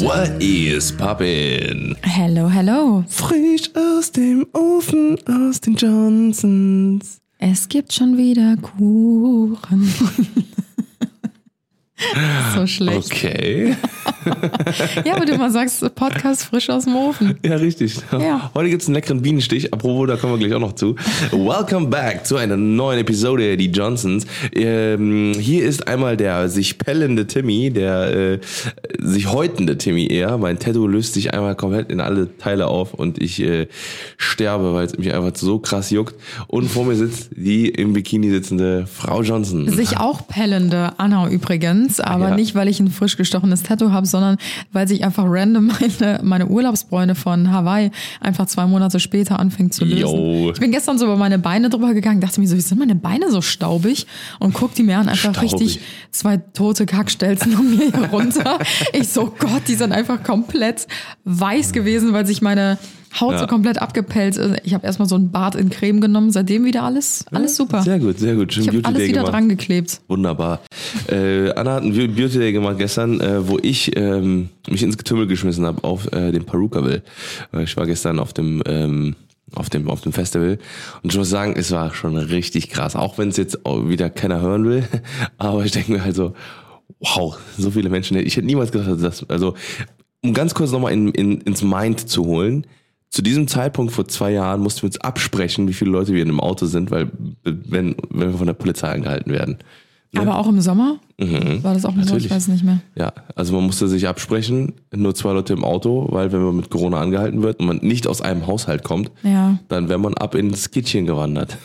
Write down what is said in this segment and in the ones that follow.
What is poppin'? Hello, hello. Frisch aus dem Ofen, aus den Johnsons. Es gibt schon wieder Kuchen. so schlecht. Okay. Ja, aber du mal sagst, Podcast frisch aus dem Ofen. Ja, richtig. Ja. Heute gibt's einen leckeren Bienenstich. Apropos, da kommen wir gleich auch noch zu. Welcome back zu einer neuen Episode, die Johnsons. Ähm, hier ist einmal der sich pellende Timmy, der äh, sich häutende Timmy eher. Mein Tattoo löst sich einmal komplett in alle Teile auf und ich äh, sterbe, weil es mich einfach so krass juckt. Und vor mir sitzt die im Bikini sitzende Frau Johnson. Sich auch pellende Anna übrigens, aber Ja. nicht, weil ich ein frisch gestochenes Tattoo habe, sondern weil sich einfach random meine, meine Urlaubsbräune von Hawaii einfach zwei Monate später anfängt zu lösen. Yo. Ich bin gestern so über meine Beine drüber gegangen, dachte mir so, wie sind meine Beine so staubig? Und guck die mir an, einfach Staubig. richtig zwei tote Kackstelzen um mir hier runter. Ich so, Gott, die sind einfach komplett weiß gewesen, weil sich meine Haut Ja. so komplett abgepellt ist. Ich habe erstmal so ein Bad in Creme genommen, seitdem wieder alles, alles super. Sehr gut, sehr gut. Schön Ich habe alles Day wieder gemacht. dran geklebt. Wunderbar. Äh, Anna hat einen Beau- Beauty Day gemacht gestern, äh, wo ich ähm, mich ins Getümmel geschmissen habe auf äh, den Perukaville. Äh, ich war gestern auf dem ähm, auf dem auf dem Festival und ich muss sagen, es war schon richtig krass, auch wenn es jetzt wieder keiner hören will, aber ich denke mir halt so, wow, so viele Menschen. Ich hätte niemals gedacht, dass das also um ganz kurz nochmal in, in, ins Mind zu holen. Zu diesem Zeitpunkt vor zwei Jahren mussten wir uns absprechen, wie viele Leute wir in einem Auto sind, weil wenn, wenn wir von der Polizei angehalten werden. Aber auch im Sommer? War das auch im Sommer? Ich weiß nicht mehr. Ja, also man musste sich absprechen, nur zwei Leute im Auto, weil wenn man mit Corona angehalten wird und man nicht aus einem Haushalt kommt, Ja. dann wäre man ab ins Kittchen gewandert.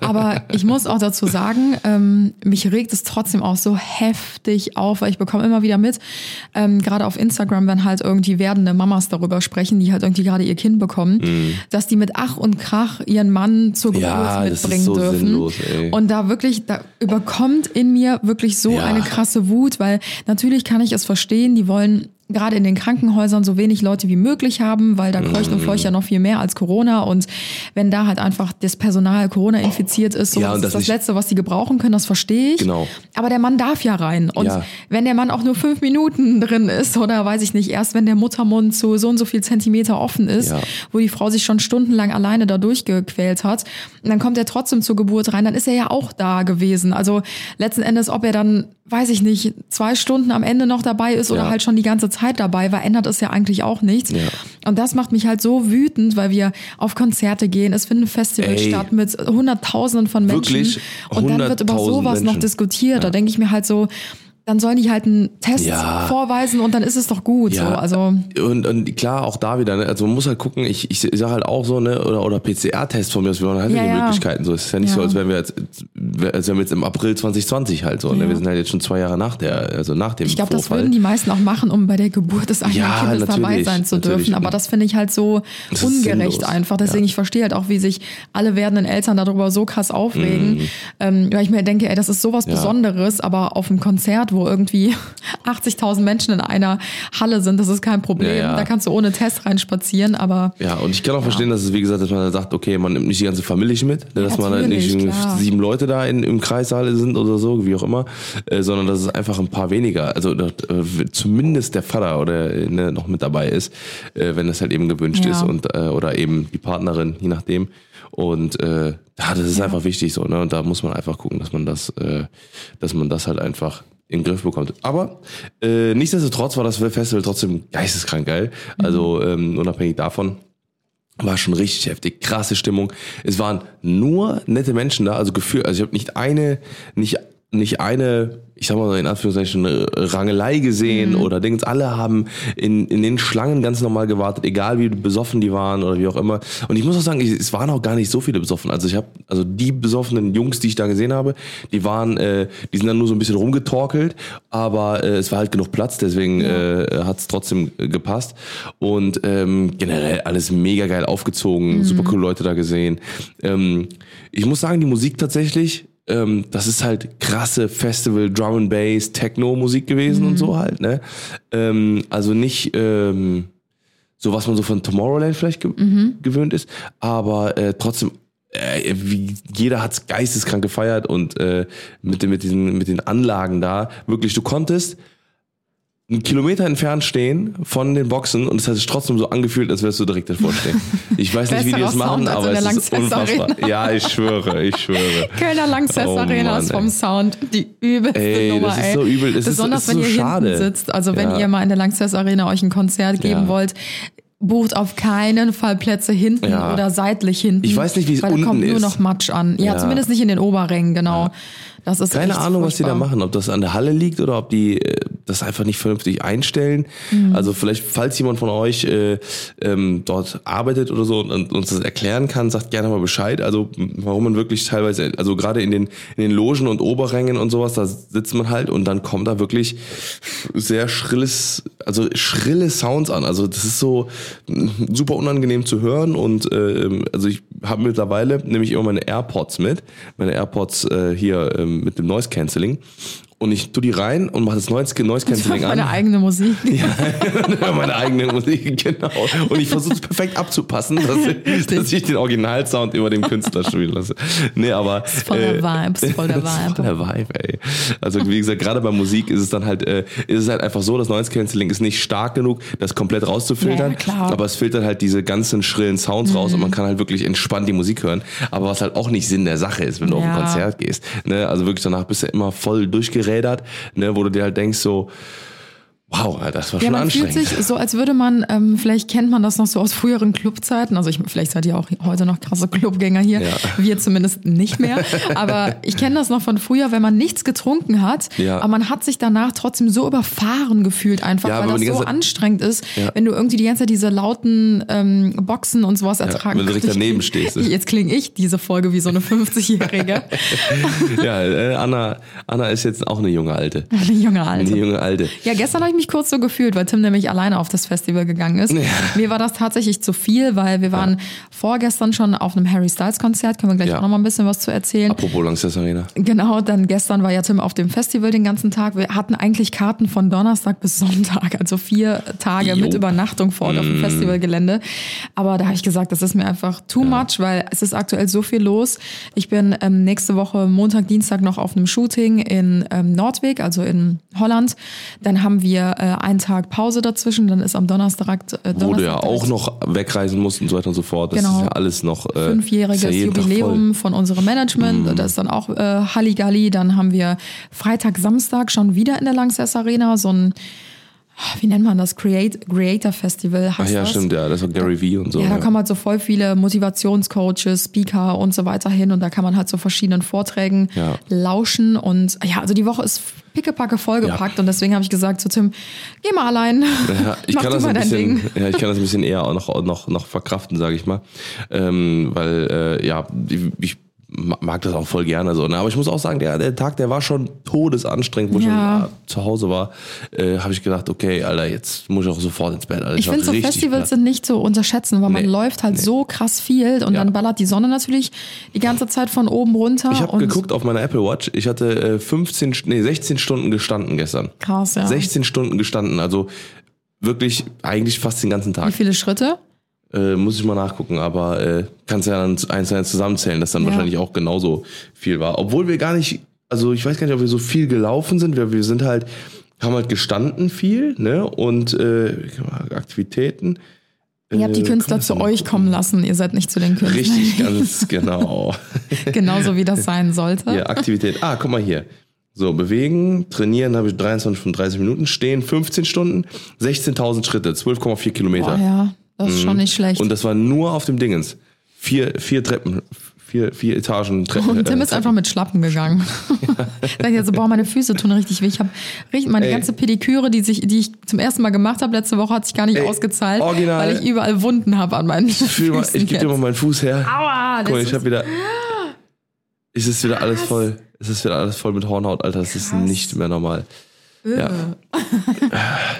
Aber ich muss auch dazu sagen, ähm, mich regt es trotzdem auch so heftig auf, weil ich bekomme immer wieder mit, ähm, gerade auf Instagram, wenn halt irgendwie werdende Mamas darüber sprechen, die halt irgendwie gerade ihr Kind bekommen, dass die mit Ach und Krach ihren Mann zur Geburt Mhm. Ja, mitbringen so dürfen. sinnlos. Und da wirklich, da überkommt in mir wirklich so Ja. eine krasse Wut, weil natürlich kann ich es verstehen, die wollen gerade in den Krankenhäusern so wenig Leute wie möglich haben, weil da kreucht und fleucht ja noch viel mehr als Corona und wenn da halt einfach das Personal Corona infiziert ist, so Ja, das ist das Letzte, was die gebrauchen können, das verstehe ich. Genau. Aber der Mann darf ja rein. Und Ja. wenn der Mann auch nur fünf Minuten drin ist oder weiß ich nicht, erst wenn der Muttermund zu so und so viel Zentimeter offen ist, Ja. wo die Frau sich schon stundenlang alleine da durchgequält hat, dann kommt er trotzdem zur Geburt rein, dann ist er ja auch da gewesen. Also letzten Endes, ob er dann, weiß ich nicht, zwei Stunden am Ende noch dabei ist oder halt schon die ganze Zeit dabei war, ändert es ja eigentlich auch nichts. Ja. Und das macht mich halt so wütend, weil wir auf Konzerte gehen, es findet ein Festival Ey. statt mit Hunderttausenden von Menschen. Wirklich? Und dann wird über 100.000 sowas noch Menschen. diskutiert. Da denke ich mir halt so, dann sollen die halt einen Test Ja. vorweisen und dann ist es doch gut. So. Also und, und klar, auch da wieder, ne? also man muss halt gucken, ich, ich sage halt auch so, ne, oder, oder PCR-Test von mir aus, wir haben halt Ja, die ja. Möglichkeiten so. Es ist ja nicht Ja. so, als wären wir jetzt, als wären wir jetzt im April 2020 halt so, ne? Ja. Wir sind halt jetzt schon zwei Jahre nach der, also nach dem ich glaube, das würden die meisten auch machen, um bei der Geburt des eigenen Ja, Kindes dabei sein zu dürfen. Aber das finde ich halt so Das ungerecht einfach. Deswegen, Ja. ich verstehe halt auch, wie sich alle werdenden Eltern darüber so krass aufregen. Ähm, weil ich mir denke, ey, das ist sowas Mhm. Ja. Besonderes, aber auf einem Konzert, wo irgendwie 80.000 Menschen in einer Halle sind, das ist kein Problem. Ja, ja. Da kannst du ohne Test reinspazieren, aber Ja, und ich kann auch verstehen, dass es, wie gesagt, dass man sagt, okay, man nimmt nicht die ganze Familie mit, dass man halt nicht klar. sieben Leute da in, im Kreissaal sind oder so, wie auch immer, äh, sondern dass es einfach ein paar weniger, also äh, zumindest der Vater oder ne, noch mit dabei ist, äh, wenn das halt eben gewünscht Ja. ist und äh, oder eben die Partnerin, je nachdem. Und äh, ja, das ist einfach wichtig so, ne? Und da muss man einfach gucken, dass man das, äh, dass man das halt einfach in den Griff bekommt. Aber äh, nichtsdestotrotz war das Festival trotzdem geisteskrank geil. Also ähm, unabhängig davon war schon richtig heftig, krasse Stimmung. Es waren nur nette Menschen da, also Gefühl, also ich habe nicht eine, nicht nicht eine, ich sag mal in Anführungszeichen, eine Rangelei gesehen Mhm. oder Dings. Alle haben in, in den Schlangen ganz normal gewartet, egal wie besoffen die waren oder wie auch immer. Und ich muss auch sagen, ich, es waren auch gar nicht so viele besoffen. Also ich habe, also die besoffenen Jungs, die ich da gesehen habe, die waren, äh, die sind dann nur so ein bisschen rumgetorkelt, aber äh, es war halt genug Platz, deswegen äh, hat es trotzdem äh, gepasst. Und ähm, generell alles mega geil aufgezogen, super coole Leute da gesehen. Ähm, ich muss sagen, die Musik tatsächlich, ähm, das ist halt krasse Festival, Drum and Bass, Techno-Musik gewesen und so halt, ne? Ähm, also nicht ähm, so, was man so von Tomorrowland vielleicht ge gewöhnt ist, aber äh, trotzdem, äh, wie, jeder hat's geisteskrank gefeiert und äh, mit, mit, diesen, mit den Anlagen da, wirklich, du konntest einen Kilometer entfernt stehen von den Boxen und es hat sich trotzdem so angefühlt, als wärst du direkt davor stehen. Ich weiß nicht, wie die das machen, Sound aber es ist unfassbar. Arena. Ja, ich schwöre, ich schwöre. Kölner Lanxess Oh Arena Mann, ist vom ey. Sound die übelste Ey, Nummer, das ist so übel. Es ist- Besonders es ist wenn so ihr schade. hinten sitzt. Also wenn Ja. ihr mal in der Lanxess Arena euch ein Konzert geben Ja. wollt, bucht auf keinen Fall Plätze hinten Ja. oder seitlich hinten. Ich weiß nicht, wie es weil da kommt unten nur ist. noch Matsch an. Ja, Ja. zumindest nicht in den Oberrängen, genau. Das ist Keine Ahnung, was die da furchtbar. machen, ob das an der Halle liegt oder ob die äh, das einfach nicht vernünftig einstellen. Mhm. Also vielleicht, falls jemand von euch äh, ähm, dort arbeitet oder so und uns das erklären kann, sagt gerne mal Bescheid. Also warum man wirklich teilweise, also gerade in den in den Logen und Oberrängen und sowas, da sitzt man halt und dann kommt da wirklich sehr schrilles, also schrille Sounds an. Also das ist so mm, super unangenehm zu hören und äh, also ich habe mittlerweile nämlich immer meine AirPods mit, meine AirPods äh, hier ähm, mit dem Noise Cancelling und ich tu die rein und mache das Noise, Noise Cancelling an. Meine eigene Musik. Ja, meine eigene Musik, genau. Und ich versuche es perfekt abzupassen, dass, dass ich den Originalsound über dem Künstler spielen lasse. Nee, aber. ist voll der Vibe, ist voll der das Vibe. voll der Vibe, ey. Also, wie gesagt, gerade bei Musik ist es dann halt, äh, ist es halt einfach so, das Noise Cancelling ist nicht stark genug, das komplett rauszufiltern. Ja, klar. Aber es filtert halt diese ganzen schrillen Sounds raus und man kann halt wirklich entspannt die Musik hören. Aber was halt auch nicht Sinn der Sache ist, wenn du auf Ja. ein Konzert gehst. Ne? Also wirklich danach bist du immer voll durchgerädert, ne? wo du dir halt denkst so, Wow, das war Ja, schon man fühlt anstrengend. sich so, als würde man, ähm, vielleicht kennt man das noch so aus früheren Clubzeiten. Also ich, vielleicht seid ihr auch heute noch krasse Clubgänger hier. Ja. Wir zumindest nicht mehr. Aber ich kenne das noch von früher, wenn man nichts getrunken hat, Ja. aber man hat sich danach trotzdem so überfahren gefühlt einfach, Ja, weil das so anstrengend ist, Ja. wenn du irgendwie die ganze Zeit diese lauten ähm, Boxen und sowas ertragen wenn du kannst. daneben stehst. Jetzt klinge ich diese Folge wie so eine 50-Jährige. Ja, äh, Anna, Anna ist jetzt auch eine junge Alte. Eine junge Alte. Eine junge Alte. Ja, gestern habe ich mich kurz so gefühlt, weil Tim nämlich alleine auf das Festival gegangen ist. Mir war das tatsächlich zu viel, weil wir waren vorgestern schon auf einem Harry Styles Konzert. Können wir gleich Ja. auch noch mal ein bisschen was zu erzählen. Apropos Langsess Arena. Genau, dann gestern war ja Tim auf dem Festival den ganzen Tag. Wir hatten eigentlich Karten von Donnerstag bis Sonntag, also vier Tage Jo. mit Übernachtung vor Ort auf Mm. dem Festivalgelände. Aber da habe ich gesagt, das ist mir einfach too much, weil es ist aktuell so viel los. Ich bin ähm, nächste Woche Montag, Dienstag noch auf einem Shooting in ähm, Nordweg, also in Holland. Dann haben wir äh, einen Tag Pause dazwischen, dann ist am Donnerstag, äh, Wo du ja Donnerstag auch noch wegreisen musst und so weiter und so fort. Das Genau. ist ja alles noch. Äh, fünfjähriges ja Jubiläum. Mhm. von unserem Management. Das ist dann auch äh, Halligalli. Dann haben wir Freitag, Samstag schon wieder in der Lanxess Arena so ein, wie nennt man das? Create, Creator Festival Ach heißt ja, das. stimmt, ja. Das war Gary Vee und so. Ja, da kommen halt so voll viele Motivationscoaches, Speaker und so weiter hin und da kann man halt so verschiedenen Vorträgen Ja. lauschen und ja, also die Woche ist pickepacke vollgepackt und deswegen habe ich gesagt zu Tim, geh mal allein, Ja, ich kann das ein bisschen, ja, ich kann das ein bisschen eher auch noch, noch, noch verkraften, sage ich mal. Ähm, weil, äh, ja, ich, ich mag das auch voll gerne so. Ne? Aber ich muss auch sagen, der, der Tag, der war schon todesanstrengend, wo ich Ja. schon äh, zu Hause war, äh, habe ich gedacht, okay, Alter, jetzt muss ich auch sofort ins Bett. Alter. Ich war finde so Festivals platt. sind nicht zu unterschätzen, weil man Nee, läuft halt so krass viel und Ja. dann ballert die Sonne natürlich die ganze Zeit von oben runter. Ich habe geguckt auf meiner Apple Watch. Ich hatte äh, 15, nee, 16 Stunden gestanden gestern. Krass, ja. 16 Stunden gestanden, also wirklich eigentlich fast den ganzen Wie Tag. viele Schritte? Äh, muss ich mal nachgucken, aber äh, kannst ja dann eins zu eins zusammenzählen, dass dann Ja. wahrscheinlich auch genauso viel war. Obwohl wir gar nicht, also ich weiß gar nicht, ob wir so viel gelaufen sind. Wir, wir sind halt, haben halt gestanden viel, ne? Und äh, Aktivitäten. Ihr habt die Äh, Künstler zu euch kommen lassen, ihr seid nicht zu den Künstlern. Richtig, ganz genau. Genauso wie das sein sollte. Ja, Aktivität. Ah, guck mal hier. So, bewegen, trainieren habe ich 23 von 30 Minuten, stehen 15 Stunden, 16.000 Schritte, 12,4 Kilometer. Boah, ja, das ist schon nicht schlecht. Und das war nur auf dem Dingens. Vier, vier Treppen, vier, vier Etagen. Tre Und Tim äh, ist einfach mit Schlappen gegangen. Sag ich jetzt so, boah, meine Füße tun richtig weh. Ich habe meine Ey. ganze Pediküre, die, sich, die ich zum ersten Mal gemacht habe letzte Woche, hat sich gar nicht Ey, ausgezahlt, original. weil ich überall Wunden habe an meinen Fühl mal, Füßen ich gebe dir mal meinen Fuß her. Aua, Guck mal, das ich habe wieder. Es ist wieder alles voll. Es ist wieder alles voll mit Hornhaut, Alter. Das ist nicht mehr normal. Ja.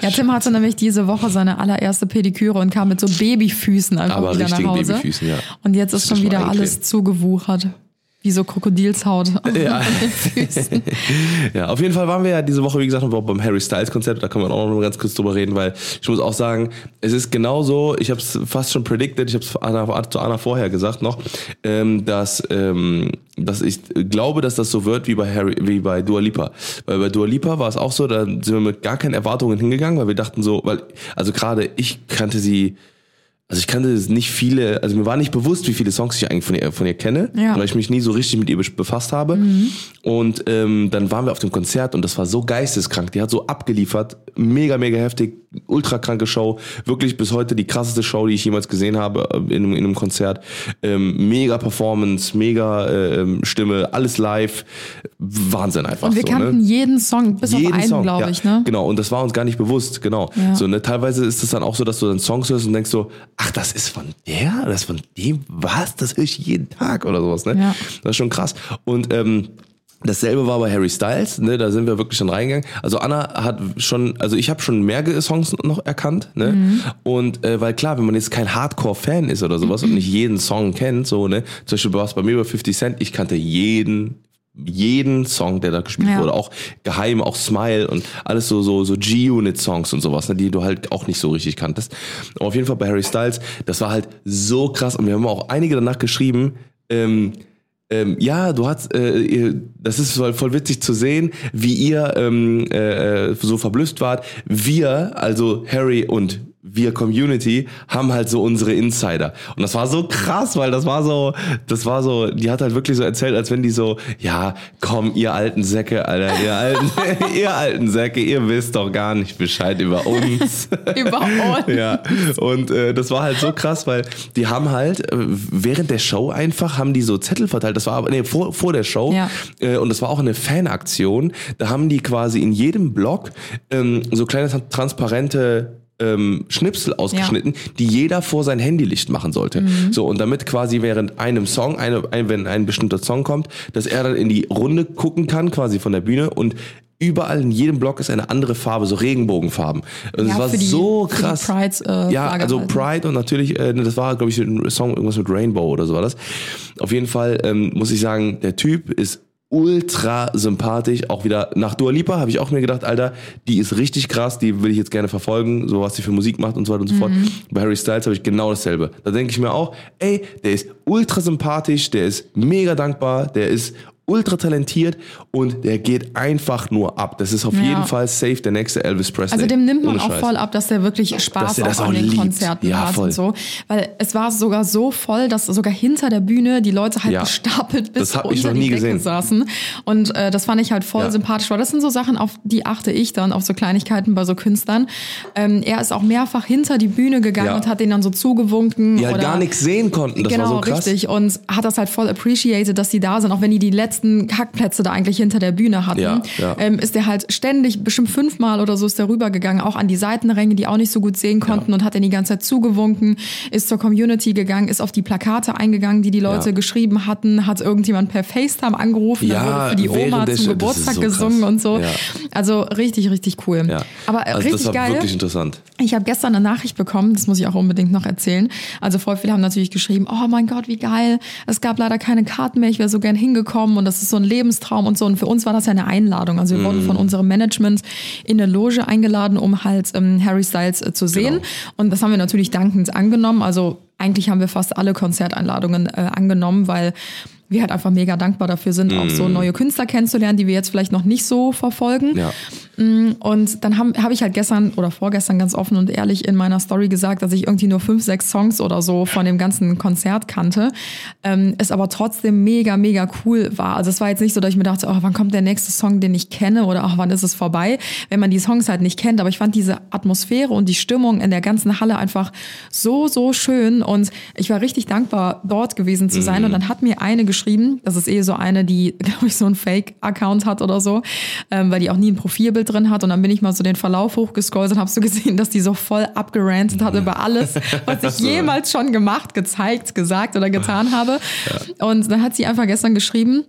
Ja, Tim hatte nämlich diese Woche seine allererste Pediküre und kam mit so Babyfüßen einfach Aber wieder nach Hause. Babyfüßen, ja. Und jetzt ist Das schon wieder alles zugewuchert. Wie so Krokodilshaut Ja. an den Füßen. Ja, auf jeden Fall waren wir ja diese Woche, wie gesagt, noch beim Harry Styles Konzert. Da können wir auch noch mal ganz kurz drüber reden, weil ich muss auch sagen, es ist genauso, ich habe es fast schon predicted, ich habe es Anna, zu Anna vorher gesagt noch, ähm, dass, ähm, dass ich glaube, dass das so wird wie bei Harry, wie bei Dua Lipa. Weil bei Dua Lipa war es auch so, da sind wir mit gar keinen Erwartungen hingegangen, weil wir dachten so, weil, also gerade ich kannte sie, also ich kannte nicht viele, also mir war nicht bewusst, wie viele Songs ich eigentlich von ihr, von ihr kenne, Ja. weil ich mich nie so richtig mit ihr befasst habe. Und ähm, dann waren wir auf dem Konzert und das war so geisteskrank. Die hat so abgeliefert, mega, mega heftig, ultra kranke Show. Wirklich bis heute die krasseste Show, die ich jemals gesehen habe äh, in, einem- in einem Konzert. Ähm, mega Performance, mega ähm, Stimme, alles live. Wahnsinn einfach Und wir so. kannten ne? jeden Song, bis auf einen, Song, glaube ja, ich, ne? Genau, und das war uns gar nicht bewusst, genau. Ja. So, ne, teilweise ist es dann auch so, dass du dann Songs hörst und denkst so, ach, das ist von der, das ist von dem, was? Das höre ich jeden Tag oder sowas, ne? Ja. Das ist schon krass. Und ähm, Dasselbe war bei Harry Styles, ne, da sind wir wirklich dann reingegangen. Also Anna hat schon, also ich habe schon mehr Ge- Songs noch erkannt, ne? Mhm. Und äh, weil klar, wenn man jetzt kein Hardcore-Fan ist oder sowas und nicht jeden Song kennt, so, ne, zum Beispiel war es bei mir bei 50 Cent, ich kannte jeden jeden Song, der da gespielt Ja. wurde, auch geheim, auch Smile und alles so so so G-Unit-Songs und sowas, ne, die du halt auch nicht so richtig kanntest. Aber auf jeden Fall bei Harry Styles, das war halt so krass und wir haben auch einige danach geschrieben. Ähm, ähm, ja, du hast, äh, das ist voll, voll witzig zu sehen, wie ihr ähm, äh, äh, so verblüfft wart. Wir, also Harry und wir Community, haben halt so unsere Insider. Und das war so krass, weil das war so, das war so, die hat halt wirklich so erzählt, als wenn die so, ja, komm, ihr alten Säcke, Alter, ihr alten, ihr alten Säcke, ihr wisst doch gar nicht Bescheid über uns. Über uns. Ja, und äh, das war halt so krass, weil die haben halt äh, während der Show einfach haben die so Zettel verteilt. Das war aber nee, vor, vor der Show Ja. äh, und das war auch eine Fanaktion. Da haben die quasi in jedem Block ähm, so kleine tra- transparente ähm, Schnipsel ausgeschnitten, die jeder vor sein Handylicht machen sollte. So und damit quasi während einem Song, eine, ein, wenn ein bestimmter Song kommt, dass er dann in die Runde gucken kann, quasi von der Bühne und Überall in jedem Block ist eine andere Farbe, so Regenbogenfarben. Und Ja, es war die- so krass. Prides, äh, ja, also halt. Pride und natürlich, äh, das war, glaube ich, ein Song, irgendwas mit Rainbow oder so war das. Auf jeden Fall ähm, muss ich sagen, der Typ ist ultra sympathisch. Auch wieder nach Dua Lipa habe ich auch mir gedacht, Alter, die ist richtig krass, die will ich jetzt gerne verfolgen, so was sie für Musik macht und so weiter und so fort. Mhm. Bei Harry Styles habe ich genau dasselbe. Da denke ich mir auch, ey, der ist ultra sympathisch, der ist mega dankbar, der ist ultra talentiert und der geht einfach nur ab. Das ist auf Ja. jeden Fall safe der nächste Elvis Presley. Also dem nimmt man Ohne auch Scheiß. voll ab, dass der wirklich Spaß der auch an den liebt. Konzerten Ja, hat voll. und so. Weil es war sogar so voll, dass sogar hinter der Bühne die Leute halt Ja. gestapelt bis Das hab ich unter noch die Decke saßen. Und äh, das fand ich halt voll Ja. sympathisch, weil das sind so Sachen, auf die achte ich dann, auf so Kleinigkeiten bei so Künstlern. Ähm, er ist auch mehrfach hinter die Bühne gegangen und hat denen dann so zugewunken. Die halt oder gar nichts sehen konnten. Das genau, war so krass. richtig. Und hat das halt voll appreciated, dass die da sind, auch wenn die die letzten Kackplätze da eigentlich hinter der Bühne hatten. Ja, ja. Ähm, ist der halt ständig, bestimmt fünfmal oder so ist der rübergegangen, auch an die Seitenränge, die auch nicht so gut sehen konnten und hat dann die ganze Zeit zugewunken, ist zur Community gegangen, ist auf die Plakate eingegangen, die die Leute Ja. geschrieben hatten, hat irgendjemand per FaceTime angerufen, Ja, dann wurde für die Oma zum Geburtstag so gesungen krass. und so. Ja. Also richtig, richtig cool. Ja. Aber äh, also richtig das war geil. wirklich interessant. Ich habe gestern eine Nachricht bekommen, das muss ich auch unbedingt noch erzählen. Also voll viele haben natürlich geschrieben, oh mein Gott, wie geil. Es gab leider keine Karten mehr, ich wäre so gern hingekommen und das ist so ein Lebenstraum und so. Und für uns war das ja eine Einladung. Also wir wurden von unserem Management in eine Loge eingeladen, um halt ähm, Harry Styles äh, zu sehen. Genau. Und das haben wir natürlich dankend angenommen. Also eigentlich haben wir fast alle Konzerteinladungen äh, angenommen, weil wir halt einfach mega dankbar dafür sind, auch so neue Künstler kennenzulernen, die wir jetzt vielleicht noch nicht so verfolgen. Ja. Mm, Und dann habe hab ich halt gestern oder vorgestern ganz offen und ehrlich in meiner Story gesagt, dass ich irgendwie nur fünf, sechs Songs oder so von dem ganzen Konzert kannte. Ähm, es aber trotzdem mega, mega cool war. Also es war jetzt nicht so, dass ich mir dachte, oh, wann kommt der nächste Song, den ich kenne oder ach, wann ist es vorbei, wenn man die Songs halt nicht kennt. Aber ich fand diese Atmosphäre und die Stimmung in der ganzen Halle einfach so, so schön. Und ich war richtig dankbar, dort gewesen zu sein. Und dann hat mir eine geschrieben, das ist eh so eine, die, glaube ich, so einen Fake-Account hat oder so, ähm, weil die auch nie ein Profilbild drin hat. Und dann bin ich mal so den Verlauf hochgescrollt und habe so gesehen, dass die so voll abgerantet hat über alles, was ich jemals schon gemacht, gezeigt, gesagt oder getan habe. Und dann hat sie einfach gestern geschrieben,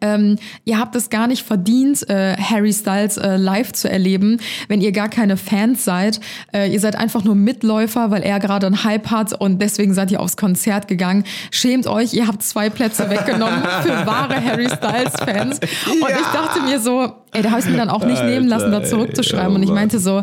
ähm, ihr habt es gar nicht verdient, äh, Harry Styles äh, live zu erleben, wenn ihr gar keine Fans seid. Äh, ihr seid einfach nur Mitläufer, weil er gerade einen Hype hat und deswegen seid ihr aufs Konzert gegangen. Schämt euch, ihr habt zwei Plätze weggenommen für wahre Harry Styles-Fans. Und ich dachte mir so, ey, da habe ich mir dann auch nicht nehmen lassen, da Alter, zurückzuschreiben. ey, Und ich oh meinte so,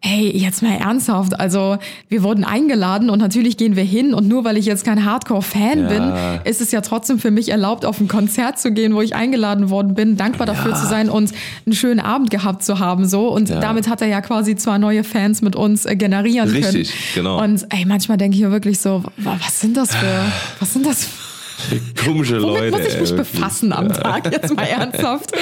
hey, jetzt mal ernsthaft. Also wir wurden eingeladen und natürlich gehen wir hin. Und nur weil ich jetzt kein Hardcore-Fan Ja. bin, ist es ja trotzdem für mich erlaubt, auf ein Konzert zu gehen, wo ich eingeladen worden bin, dankbar dafür zu sein und einen schönen Abend gehabt zu haben. So. Und Ja. damit hat er ja quasi zwei neue Fans mit uns äh, generieren Richtig, können. genau. Und ey, manchmal denke ich mir wirklich so, wa- was sind das für, was sind das für Komische Womit Leute. muss ich mich ey, befassen am Tag? Jetzt mal ernsthaft.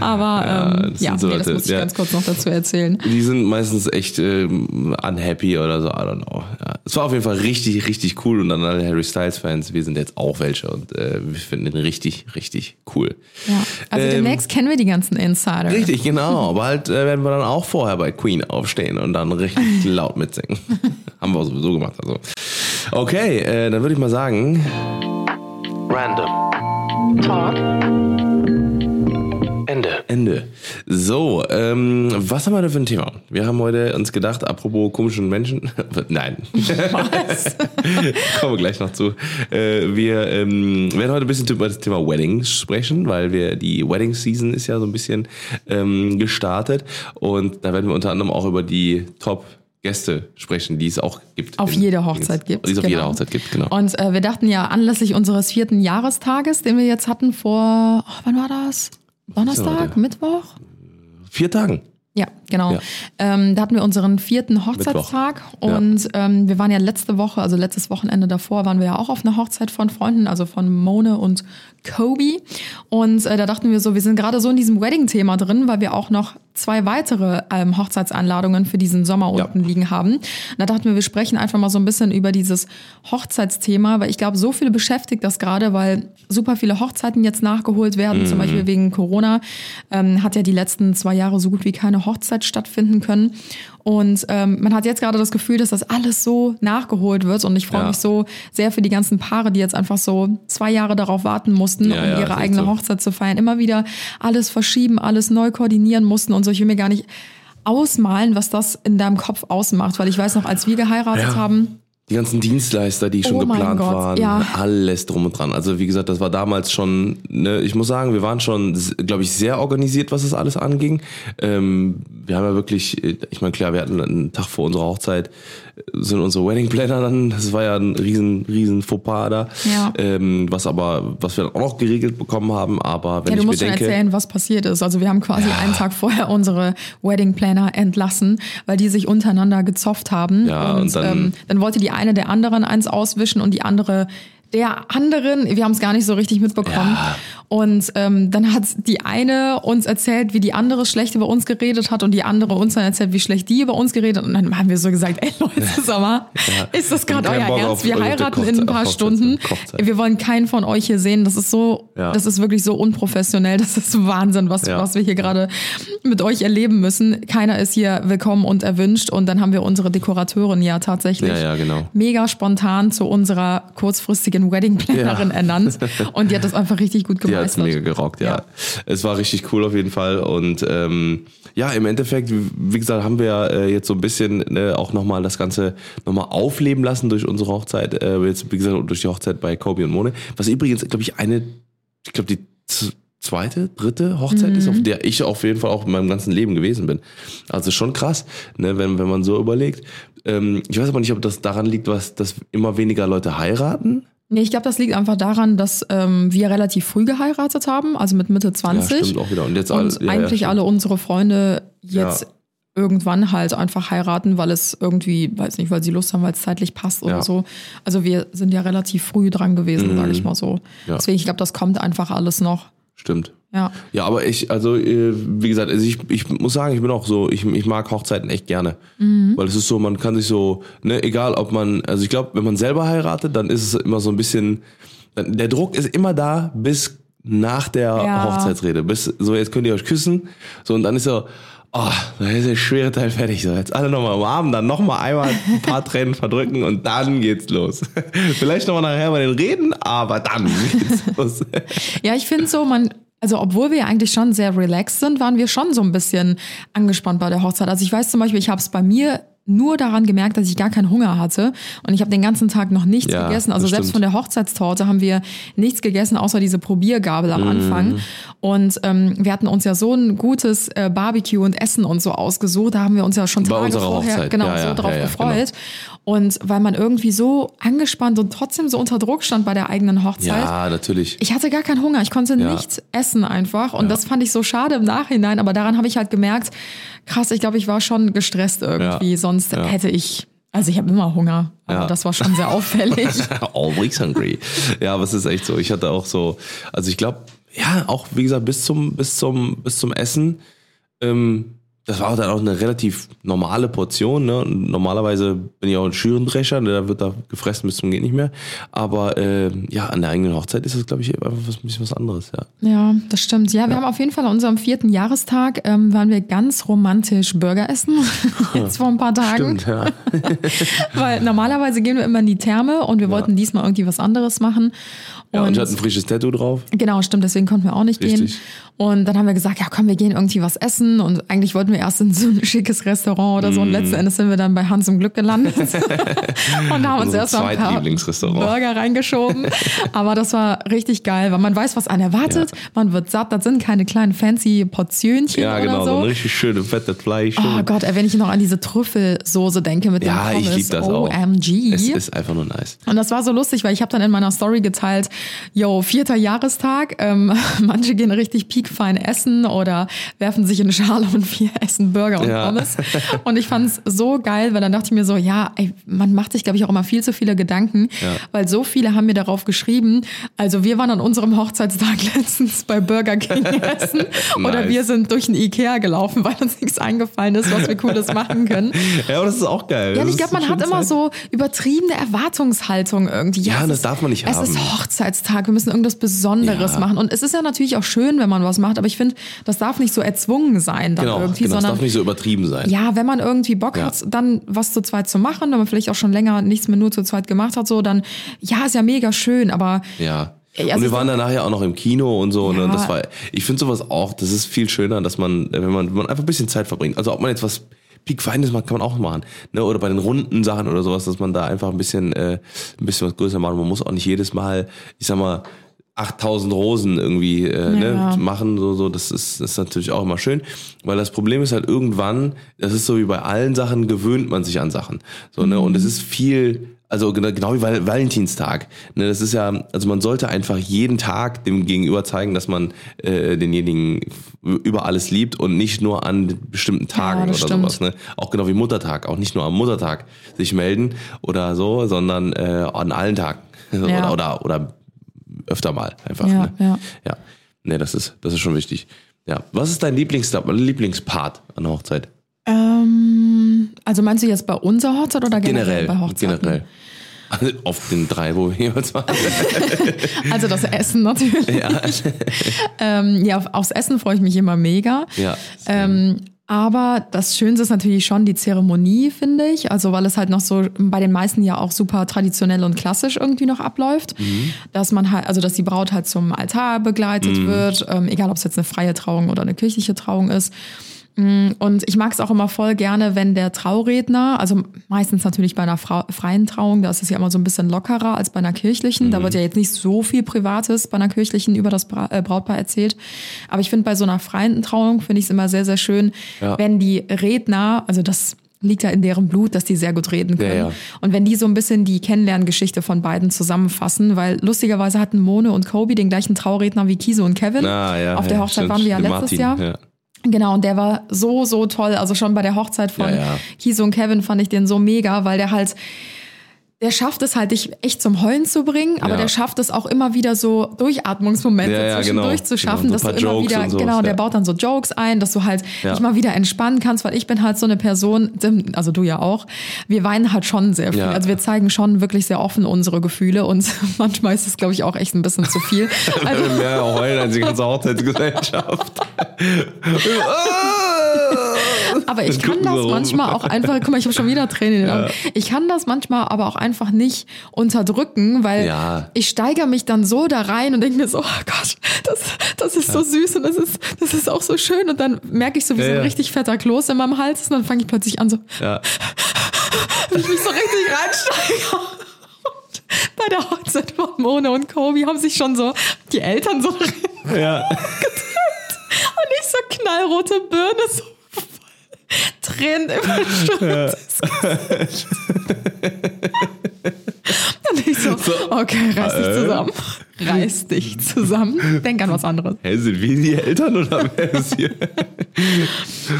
Aber Ja, ähm, das ja, so nee, das muss ich ganz kurz noch dazu erzählen. Die sind meistens echt ähm, unhappy oder so, I don't know. Es war auf jeden Fall richtig, richtig cool und an alle Harry Styles-Fans, wir sind jetzt auch welche und äh, wir finden ihn richtig, richtig cool. Ja. Also Ähm, demnächst kennen wir die ganzen Insider. Richtig, genau. Bald äh, werden wir dann auch vorher bei Queen aufstehen und dann richtig laut mitsingen. Haben wir sowieso gemacht. Also. Okay, äh, dann würde ich mal sagen. Random. Talk. Ende. Ende. So, ähm, was haben wir denn für ein Thema? Wir haben heute uns gedacht, apropos komischen Menschen. Nein. Was? Kommen wir gleich noch zu. Äh, wir ähm, werden heute ein bisschen über das Thema Weddings sprechen, weil wir die Wedding Season ist ja so ein bisschen ähm, gestartet und da werden wir unter anderem auch über die Top Gäste sprechen, die es auch gibt. Auf jeder Hochzeit gibt Die es auf genau. jeder Hochzeit gibt, genau. Und äh, wir dachten ja anlässlich unseres vierten Jahrestages, den wir jetzt hatten vor, oh, wann war das? Donnerstag? Mittwoch? Vier Tagen. Ja, genau. Ja. Ähm, da hatten wir unseren vierten Hochzeitstag Ja. und ähm, wir waren ja letzte Woche, also letztes Wochenende davor, waren wir ja auch auf einer Hochzeit von Freunden, also von Mone und Kobe. Und äh, da dachten wir so, wir sind gerade so in diesem Wedding-Thema drin, weil wir auch noch zwei weitere ähm, Hochzeitsanladungen für diesen Sommer Ja. unten liegen haben. Und da dachten wir, wir sprechen einfach mal so ein bisschen über dieses Hochzeitsthema, weil ich glaube, so viele beschäftigt das gerade, weil super viele Hochzeiten jetzt nachgeholt werden, zum Beispiel wegen Corona. Ähm, hat ja die letzten zwei Jahre so gut wie keine Hochzeit stattfinden können. Und ähm, man hat jetzt gerade das Gefühl, dass das alles so nachgeholt wird. Und ich freue Ja. mich so sehr für die ganzen Paare, die jetzt einfach so zwei Jahre darauf warten mussten, Ja, um ja, ihre eigene so. Hochzeit zu feiern. Immer wieder alles verschieben, alles neu koordinieren mussten und so. Ich will mir gar nicht ausmalen, was das in deinem Kopf ausmacht. Weil ich weiß noch, als wir geheiratet haben, Die ganzen Dienstleister, die schon Oh geplant Gott, waren, ja. alles drum und dran. Also wie gesagt, das war damals schon, ne, ich muss sagen, wir waren schon, glaube ich, sehr organisiert, was das alles anging. Ähm, wir haben ja wirklich, äh, ich meine, klar, wir hatten einen Tag vor unserer Hochzeit, sind unsere Wedding Planner dann, das war ja ein riesen, riesen Fauxpas da. Ja. Ähm, was aber, was wir dann auch noch geregelt bekommen haben, aber wenn ja, du ich musst schon bedenke. erzählen, was passiert ist. Also wir haben quasi einen Tag vorher unsere Wedding Planner entlassen, weil die sich untereinander gezofft haben. Ja, und dann- ähm, dann wollte die eine der anderen eins auswischen und die andere der anderen, wir haben es gar nicht so richtig mitbekommen. Ja. Und ähm, dann hat die eine uns erzählt, wie die andere schlecht über uns geredet hat und die andere uns dann erzählt, wie schlecht die über uns geredet hat. Und dann haben wir so gesagt, ey Leute, sag mal, ist das gerade euer Ernst? Wir heiraten in ein Kochzeit- paar auf Hochzeit- Stunden. Kochzeit. Wir wollen keinen von euch hier sehen. Das ist so, Ja. das ist wirklich so unprofessionell. Das ist Wahnsinn, was, Ja. was wir hier gerade mit euch erleben müssen. Keiner ist hier willkommen und erwünscht. Und dann haben wir unsere Dekorateurin ja tatsächlich Ja, ja, genau. mega spontan zu unserer kurzfristigen Wedding-Plannerin Ja. ernannt. Und die hat das einfach richtig gut Die hat's gemeistert. mega gerockt, ja. Ja. Es war richtig cool auf jeden Fall. Und ähm, ja, im Endeffekt, wie gesagt, haben wir äh, jetzt so ein bisschen ne, auch nochmal das Ganze nochmal aufleben lassen durch unsere Hochzeit. Äh, jetzt, wie gesagt, durch die Hochzeit bei Kobe und Mone. Was übrigens, glaube ich, eine, ich glaube, die zweite, dritte Hochzeit ist, auf der ich auf jeden Fall auch in meinem ganzen Leben gewesen bin. Also schon krass, ne, wenn, wenn man so überlegt. Ähm, ich weiß aber nicht, ob das daran liegt, was, dass immer weniger Leute heiraten Nee, ich glaube, das liegt einfach daran, dass ähm, wir relativ früh geheiratet haben, also mit Mitte 20. Ja, stimmt auch wieder. Und jetzt Und alle- ja, ja, eigentlich stimmt. alle unsere Freunde jetzt Ja. irgendwann halt einfach heiraten, weil es irgendwie, weiß nicht, weil sie Lust haben, weil es zeitlich passt oder Ja. Mhm. so. Also wir sind ja relativ früh dran gewesen, sage ich mal so. Ja. Deswegen, ich glaube, das kommt einfach alles noch. Stimmt. Ja. Ja, aber ich, also, äh, wie gesagt, also ich, ich muss sagen, ich bin auch so, ich, ich mag Hochzeiten echt gerne. Weil es ist so, man kann sich so, ne, egal ob man, also ich glaube, wenn man selber heiratet, dann ist es immer so ein bisschen, dann, der Druck ist immer da bis nach der Ja. Hochzeitsrede. Bis, so, jetzt könnt ihr euch küssen. So, und dann ist so, oh, da ist der schwere Teil fertig. So, jetzt alle nochmal umarmen, dann nochmal einmal ein paar Tränen verdrücken und dann geht's los. Vielleicht nochmal nachher bei den Reden, aber dann geht's los. Ja, ich finde so, man, also obwohl wir eigentlich schon sehr relaxed sind, waren wir schon so ein bisschen angespannt bei der Hochzeit. Also ich weiß zum Beispiel, ich habe es bei mir nur daran gemerkt, dass ich gar keinen Hunger hatte und ich habe den ganzen Tag noch nichts Ja, gegessen. Also selbst stimmt. von der Hochzeitstorte haben wir nichts gegessen, außer diese Probiergabel am Anfang. Und ähm, wir hatten uns ja so ein gutes äh, Barbecue und Essen und so ausgesucht. Da haben wir uns ja schon Tage vorher Hochzeit. genau Ja, so ja, drauf gefreut. Und weil man irgendwie so angespannt und trotzdem so unter Druck stand bei der eigenen Hochzeit. Ja, natürlich. Ich hatte gar keinen Hunger, ich konnte Ja. nichts essen einfach und das fand ich so schade im Nachhinein, aber daran habe ich halt gemerkt, krass, ich glaube, ich war schon gestresst irgendwie, Ja. sonst Ja. hätte ich, also ich habe immer Hunger, aber Ja. das war schon sehr auffällig. Always hungry. Ja, aber es ist echt so. Ich hatte auch so, also ich glaube, ja, auch wie gesagt, bis zum, bis zum, bis zum Essen, ähm, das war dann auch eine relativ normale Portion. Ne? Normalerweise bin ich auch ein Schürendrescher, ne? da wird da gefressen bis zum geht nicht mehr. Aber äh, ja, an der eigenen Hochzeit ist das, glaube ich, einfach was, ein bisschen was anderes. Ja. ja, das stimmt. Ja, wir haben auf jeden Fall an unserem vierten Jahrestag, ähm, waren wir ganz romantisch Burger essen, jetzt vor ein paar Tagen. Stimmt, ja. Weil normalerweise gehen wir immer in die Therme und wir wollten diesmal irgendwie was anderes machen. Ja und ich hatte ein frisches Tattoo drauf. Genau, stimmt, deswegen konnten wir auch nicht Richtig. gehen. Und dann haben wir gesagt, ja komm, wir gehen irgendwie was essen. Und eigentlich wollten wir erst in so ein schickes Restaurant oder so. Mm. Und letzten Endes sind wir dann bei Hans im Glück gelandet. und haben uns erst mal ein paar. Burger reingeschoben. Aber das war richtig geil, weil man weiß, was einen erwartet. Man wird satt. Das sind keine kleinen fancy Portionchen Ja, oder genau, so so. ein richtig schönes fettes Fleisch. Oh Gott, wenn ich noch an diese Trüffelsoße denke mit ja, dem ich Pommes. liebe das auch. OMG. Es ist einfach nur nice. Und das war so lustig, weil ich habe dann in meiner Story geteilt, yo, vierter Jahrestag, ähm, manche gehen richtig piekfein essen oder werfen sich in eine Schale und wir essen Burger und Ja. Pommes. Und ich fand's so geil, weil dann dachte ich mir so, ja, ey, man macht sich, glaube ich, auch immer viel zu viele Gedanken, weil so viele haben mir darauf geschrieben, also wir waren an unserem Hochzeitstag letztens bei Burger King essen oder Nice. wir sind durch ein Ikea gelaufen, weil uns nichts eingefallen ist, was wir Cooles machen können. Ja, aber das ist auch geil. Ja, ich glaube, man hat immer Zeit. so übertriebene Erwartungshaltung irgendwie. Ja, es das ist- darf man nicht Es haben. ist Hochzeitstag, wir müssen irgendwas Besonderes Ja. machen. Und es ist ja natürlich auch schön, wenn man was macht, aber ich finde, das darf nicht so erzwungen sein dann Genau, irgendwie, genau das sondern darf nicht so übertrieben sein. ja, wenn man irgendwie Bock Ja. hat, dann was zu zweit zu machen, wenn man vielleicht auch schon länger nichts mehr nur zu zweit gemacht hat, so, dann ja, ist ja mega schön, aber Ja. Ey, und also wir ich waren dann nachher auch noch im Kino und so. Ne? Ja. Und das war, ich finde sowas auch, das ist viel schöner, dass man, wenn man, wenn man einfach ein bisschen Zeit verbringt. Also ob man jetzt was piekfeines macht, kann man auch machen. Ne? Oder bei den runden Sachen oder sowas, dass man da einfach ein bisschen, äh, ein bisschen was größer macht. Man muss auch nicht jedes Mal, ich sag mal, 8000 Rosen irgendwie äh, Ja. ne, machen, so, so, das ist, das ist natürlich auch immer schön, weil das Problem ist halt irgendwann, das ist so wie bei allen Sachen, gewöhnt man sich an Sachen, so, ne, und es ist viel, also genau, genau wie Val Valentinstag, ne, das ist ja, also man sollte einfach jeden Tag dem Gegenüber zeigen, dass man äh, denjenigen über alles liebt und nicht nur an bestimmten Tagen oder das stimmt. sowas, ne, auch genau wie Muttertag, auch nicht nur am Muttertag sich melden oder so, sondern äh, an allen Tagen Ja. oder, oder, oder öfter mal einfach. Ja, ne? ja. ja. Nee, das ist, das ist schon wichtig. Ja. Was ist dein Lieblings Lieblingspart an der Hochzeit? ähm, also meinst du jetzt bei unserer Hochzeit oder generell, Generell. bei Hochzeiten? Generell. Also auf den drei, wo wir jeweils waren. Also das Essen natürlich. ja. Ähm, ja, auf, aufs Essen freue ich mich immer mega. ja. Ähm, aber das Schönste ist natürlich schon die Zeremonie, finde ich. Also weil es halt noch so bei den meisten ja auch super traditionell und klassisch irgendwie noch abläuft. Dass man halt, also dass die Braut halt zum Altar begleitet wird, ähm, egal ob es jetzt eine freie Trauung oder eine kirchliche Trauung ist. Mm, Und ich mag es auch immer voll gerne, wenn der Trauredner, also meistens natürlich bei einer Frau, freien Trauung, da ist es ja immer so ein bisschen lockerer als bei einer kirchlichen. Da wird ja jetzt nicht so viel Privates bei einer kirchlichen über das Bra äh, Brautpaar erzählt. Aber ich finde, bei so einer freien Trauung finde ich es immer sehr, sehr schön, Ja. wenn die Redner, also das liegt ja in deren Blut, dass die sehr gut reden können. Ja, ja. Und wenn die so ein bisschen die Kennenlerngeschichte von beiden zusammenfassen, weil lustigerweise hatten Mone und Kobe den gleichen Trauredner wie Kiso und Kevin. Ah, ja, Auf der Hochzeit waren wir ja letztes Martin, Jahr. Genau, und der war so, so toll. Also schon bei der Hochzeit von Ja, ja. Kiso und Kevin fand ich den so mega, weil der halt, der schafft es halt, dich echt zum Heulen zu bringen, aber Ja. der schafft es auch immer wieder so Durchatmungsmomente Ja, ja, zwischendurch genau. zu schaffen, Genau, so dass du immer Jokes wieder, sowas, genau, der baut dann so Jokes ein, dass du halt dich mal wieder entspannen kannst, weil ich bin halt so eine Person, also du ja auch, wir weinen halt schon sehr viel. Also wir zeigen schon wirklich sehr offen unsere Gefühle und manchmal ist es, glaube ich, auch echt ein bisschen zu viel. Also, Mehr heulen als die ganze Hochzeitsgesellschaft. Aber ich kann das rum. manchmal auch einfach, guck mal, ich habe schon wieder Tränen in den Augen. Ich kann das manchmal aber auch einfach nicht unterdrücken, weil Ja. ich steigere mich dann so da rein und denke mir so, oh Gott, das, das ist so süß und das ist, das ist auch so schön. Und dann merke ich so, wie Ja, so ein ja. richtig fetter Kloß in meinem Hals ist und dann fange ich plötzlich an, so, Ja. wie ich mich so richtig reinsteige. Bei der Hochzeit von Mona und Kobe haben sich schon so die Eltern so Ja. und ich so knallrote Birne, so Tränen überströmt. Und ich so, okay, reiß dich Äh? zusammen. Reiß dich zusammen. Denk an was anderes. Hä, sind wir die Eltern oder wer ist hier?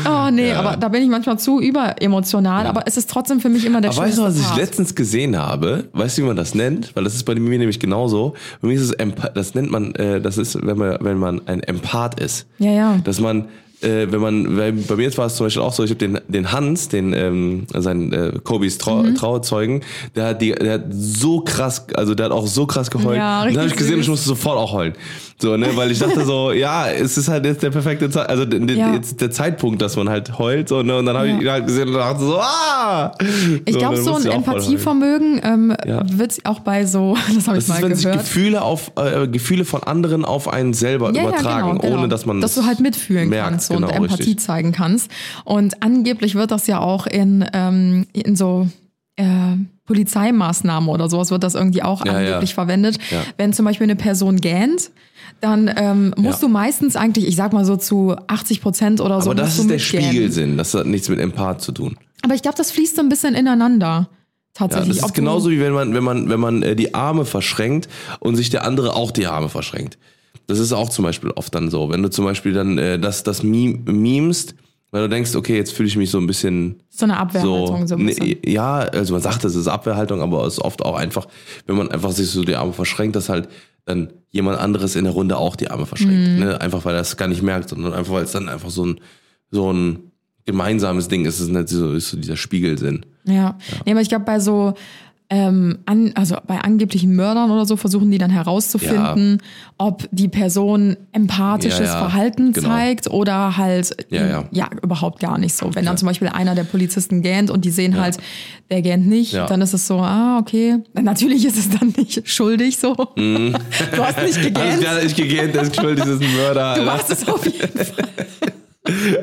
Oh nee, aber da bin ich manchmal zu überemotional, aber es ist trotzdem für mich immer der Aber weißt du, was ich letztens gesehen habe? Weißt du, wie man das nennt? Weil das ist bei mir nämlich genauso. Bei mir ist es das nennt man, äh, das ist, wenn man, wenn man ein Empath ist. Ja, ja. Dass man, äh, wenn man, weil bei mir jetzt war es zum Beispiel auch so, ich habe den, den Hans, den, ähm, seinen äh, Kobis Trau Mhm. Trauzeugen, der hat die, der hat so krass, also der hat auch so krass geheult. Ja, und dann habe ich gesehen, ich süß. musste sofort auch heulen. So, ne, weil ich dachte so, ja, es ist halt jetzt der perfekte Zeit, also Ja. jetzt der Zeitpunkt, dass man halt heult, so, ne, und dann habe Ja. ich ihn halt gesehen und dachte so, ah! Ich glaube, dann so ein. Empathievermögen ähm, Ja. wird auch bei so, das habe ich Das mal ist, wenn sich gehört. Gefühle auf äh, Gefühle von anderen auf einen selber übertragen, genau, genau. ohne dass man dass du halt mitfühlen merkt, kannst so, genau, und Empathie richtig. zeigen kannst. Und angeblich wird das ja auch in, ähm, in so äh, Polizeimaßnahmen oder sowas wird das irgendwie auch Ja, angeblich ja. verwendet. Ja. Wenn zum Beispiel eine Person gähnt, dann ähm, musst Ja. du meistens eigentlich, ich sag mal so zu 80 Prozent oder so, Aber das ist der. Spiegelsinn. Das hat nichts mit Empath zu tun. Aber ich glaube, das fließt so ein bisschen ineinander. Ja, Tatsächlich. das Ob ist genauso wie wenn man, wenn man, wenn man äh, die Arme verschränkt und sich der andere auch die Arme verschränkt. Das ist auch zum Beispiel oft dann so. Wenn du zum Beispiel dann äh, das, das Meme, memest, weil du denkst, okay, jetzt fühle ich mich so ein bisschen so eine Abwehrhaltung. So, ein bisschen. Nee, ja, also man sagt, das ist Abwehrhaltung, aber es ist oft auch einfach, wenn man einfach sich so die Arme verschränkt, dass halt dann jemand anderes in der Runde auch die Arme verschränkt. Mhm. Ne? Einfach weil er es gar nicht merkt, sondern einfach weil es dann einfach so ein, so ein gemeinsames Ding ist. Es ist nicht so, ist so dieser Spiegelsinn. Ja. Nee, aber ich glaube, bei so, ähm, an, also bei angeblichen Mördern oder so versuchen die dann herauszufinden, ob die Person empathisches Ja, ja, Verhalten genau. zeigt oder halt Ja, ja. überhaupt gar nicht so. Wenn dann zum Beispiel einer der Polizisten gähnt und die sehen halt, der gähnt nicht, Ja. dann ist es so, ah, okay. Natürlich ist es dann nicht schuldig so. Du hast nicht Alles gegähnt. klar, ich gegähnt, der ist schuld, das ist ein Mörder. Du machst es auf jeden Fall.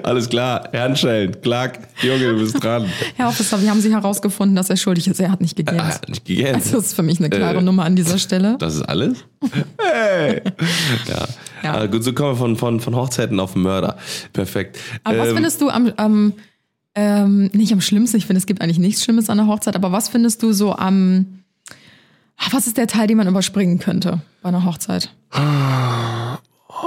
Alles klar, Handschellen, klack, Junge, du bist dran. Herr Officer, wir haben Sie herausgefunden, dass er schuldig ist. Er hat nicht gegähnt. Ah, nicht gegähnt. Also das ist für mich eine klare Äh, Nummer an dieser Stelle. Das ist alles? Hey! Ja. Ja. Ah, gut, so kommen wir von, von, von Hochzeiten auf Mörder. Perfekt. Aber was Ähm, findest du am, am ähm, nicht am schlimmsten, ich finde, es gibt eigentlich nichts Schlimmes an der Hochzeit, aber was findest du so am, ah, was ist der Teil, den man überspringen könnte bei einer Hochzeit?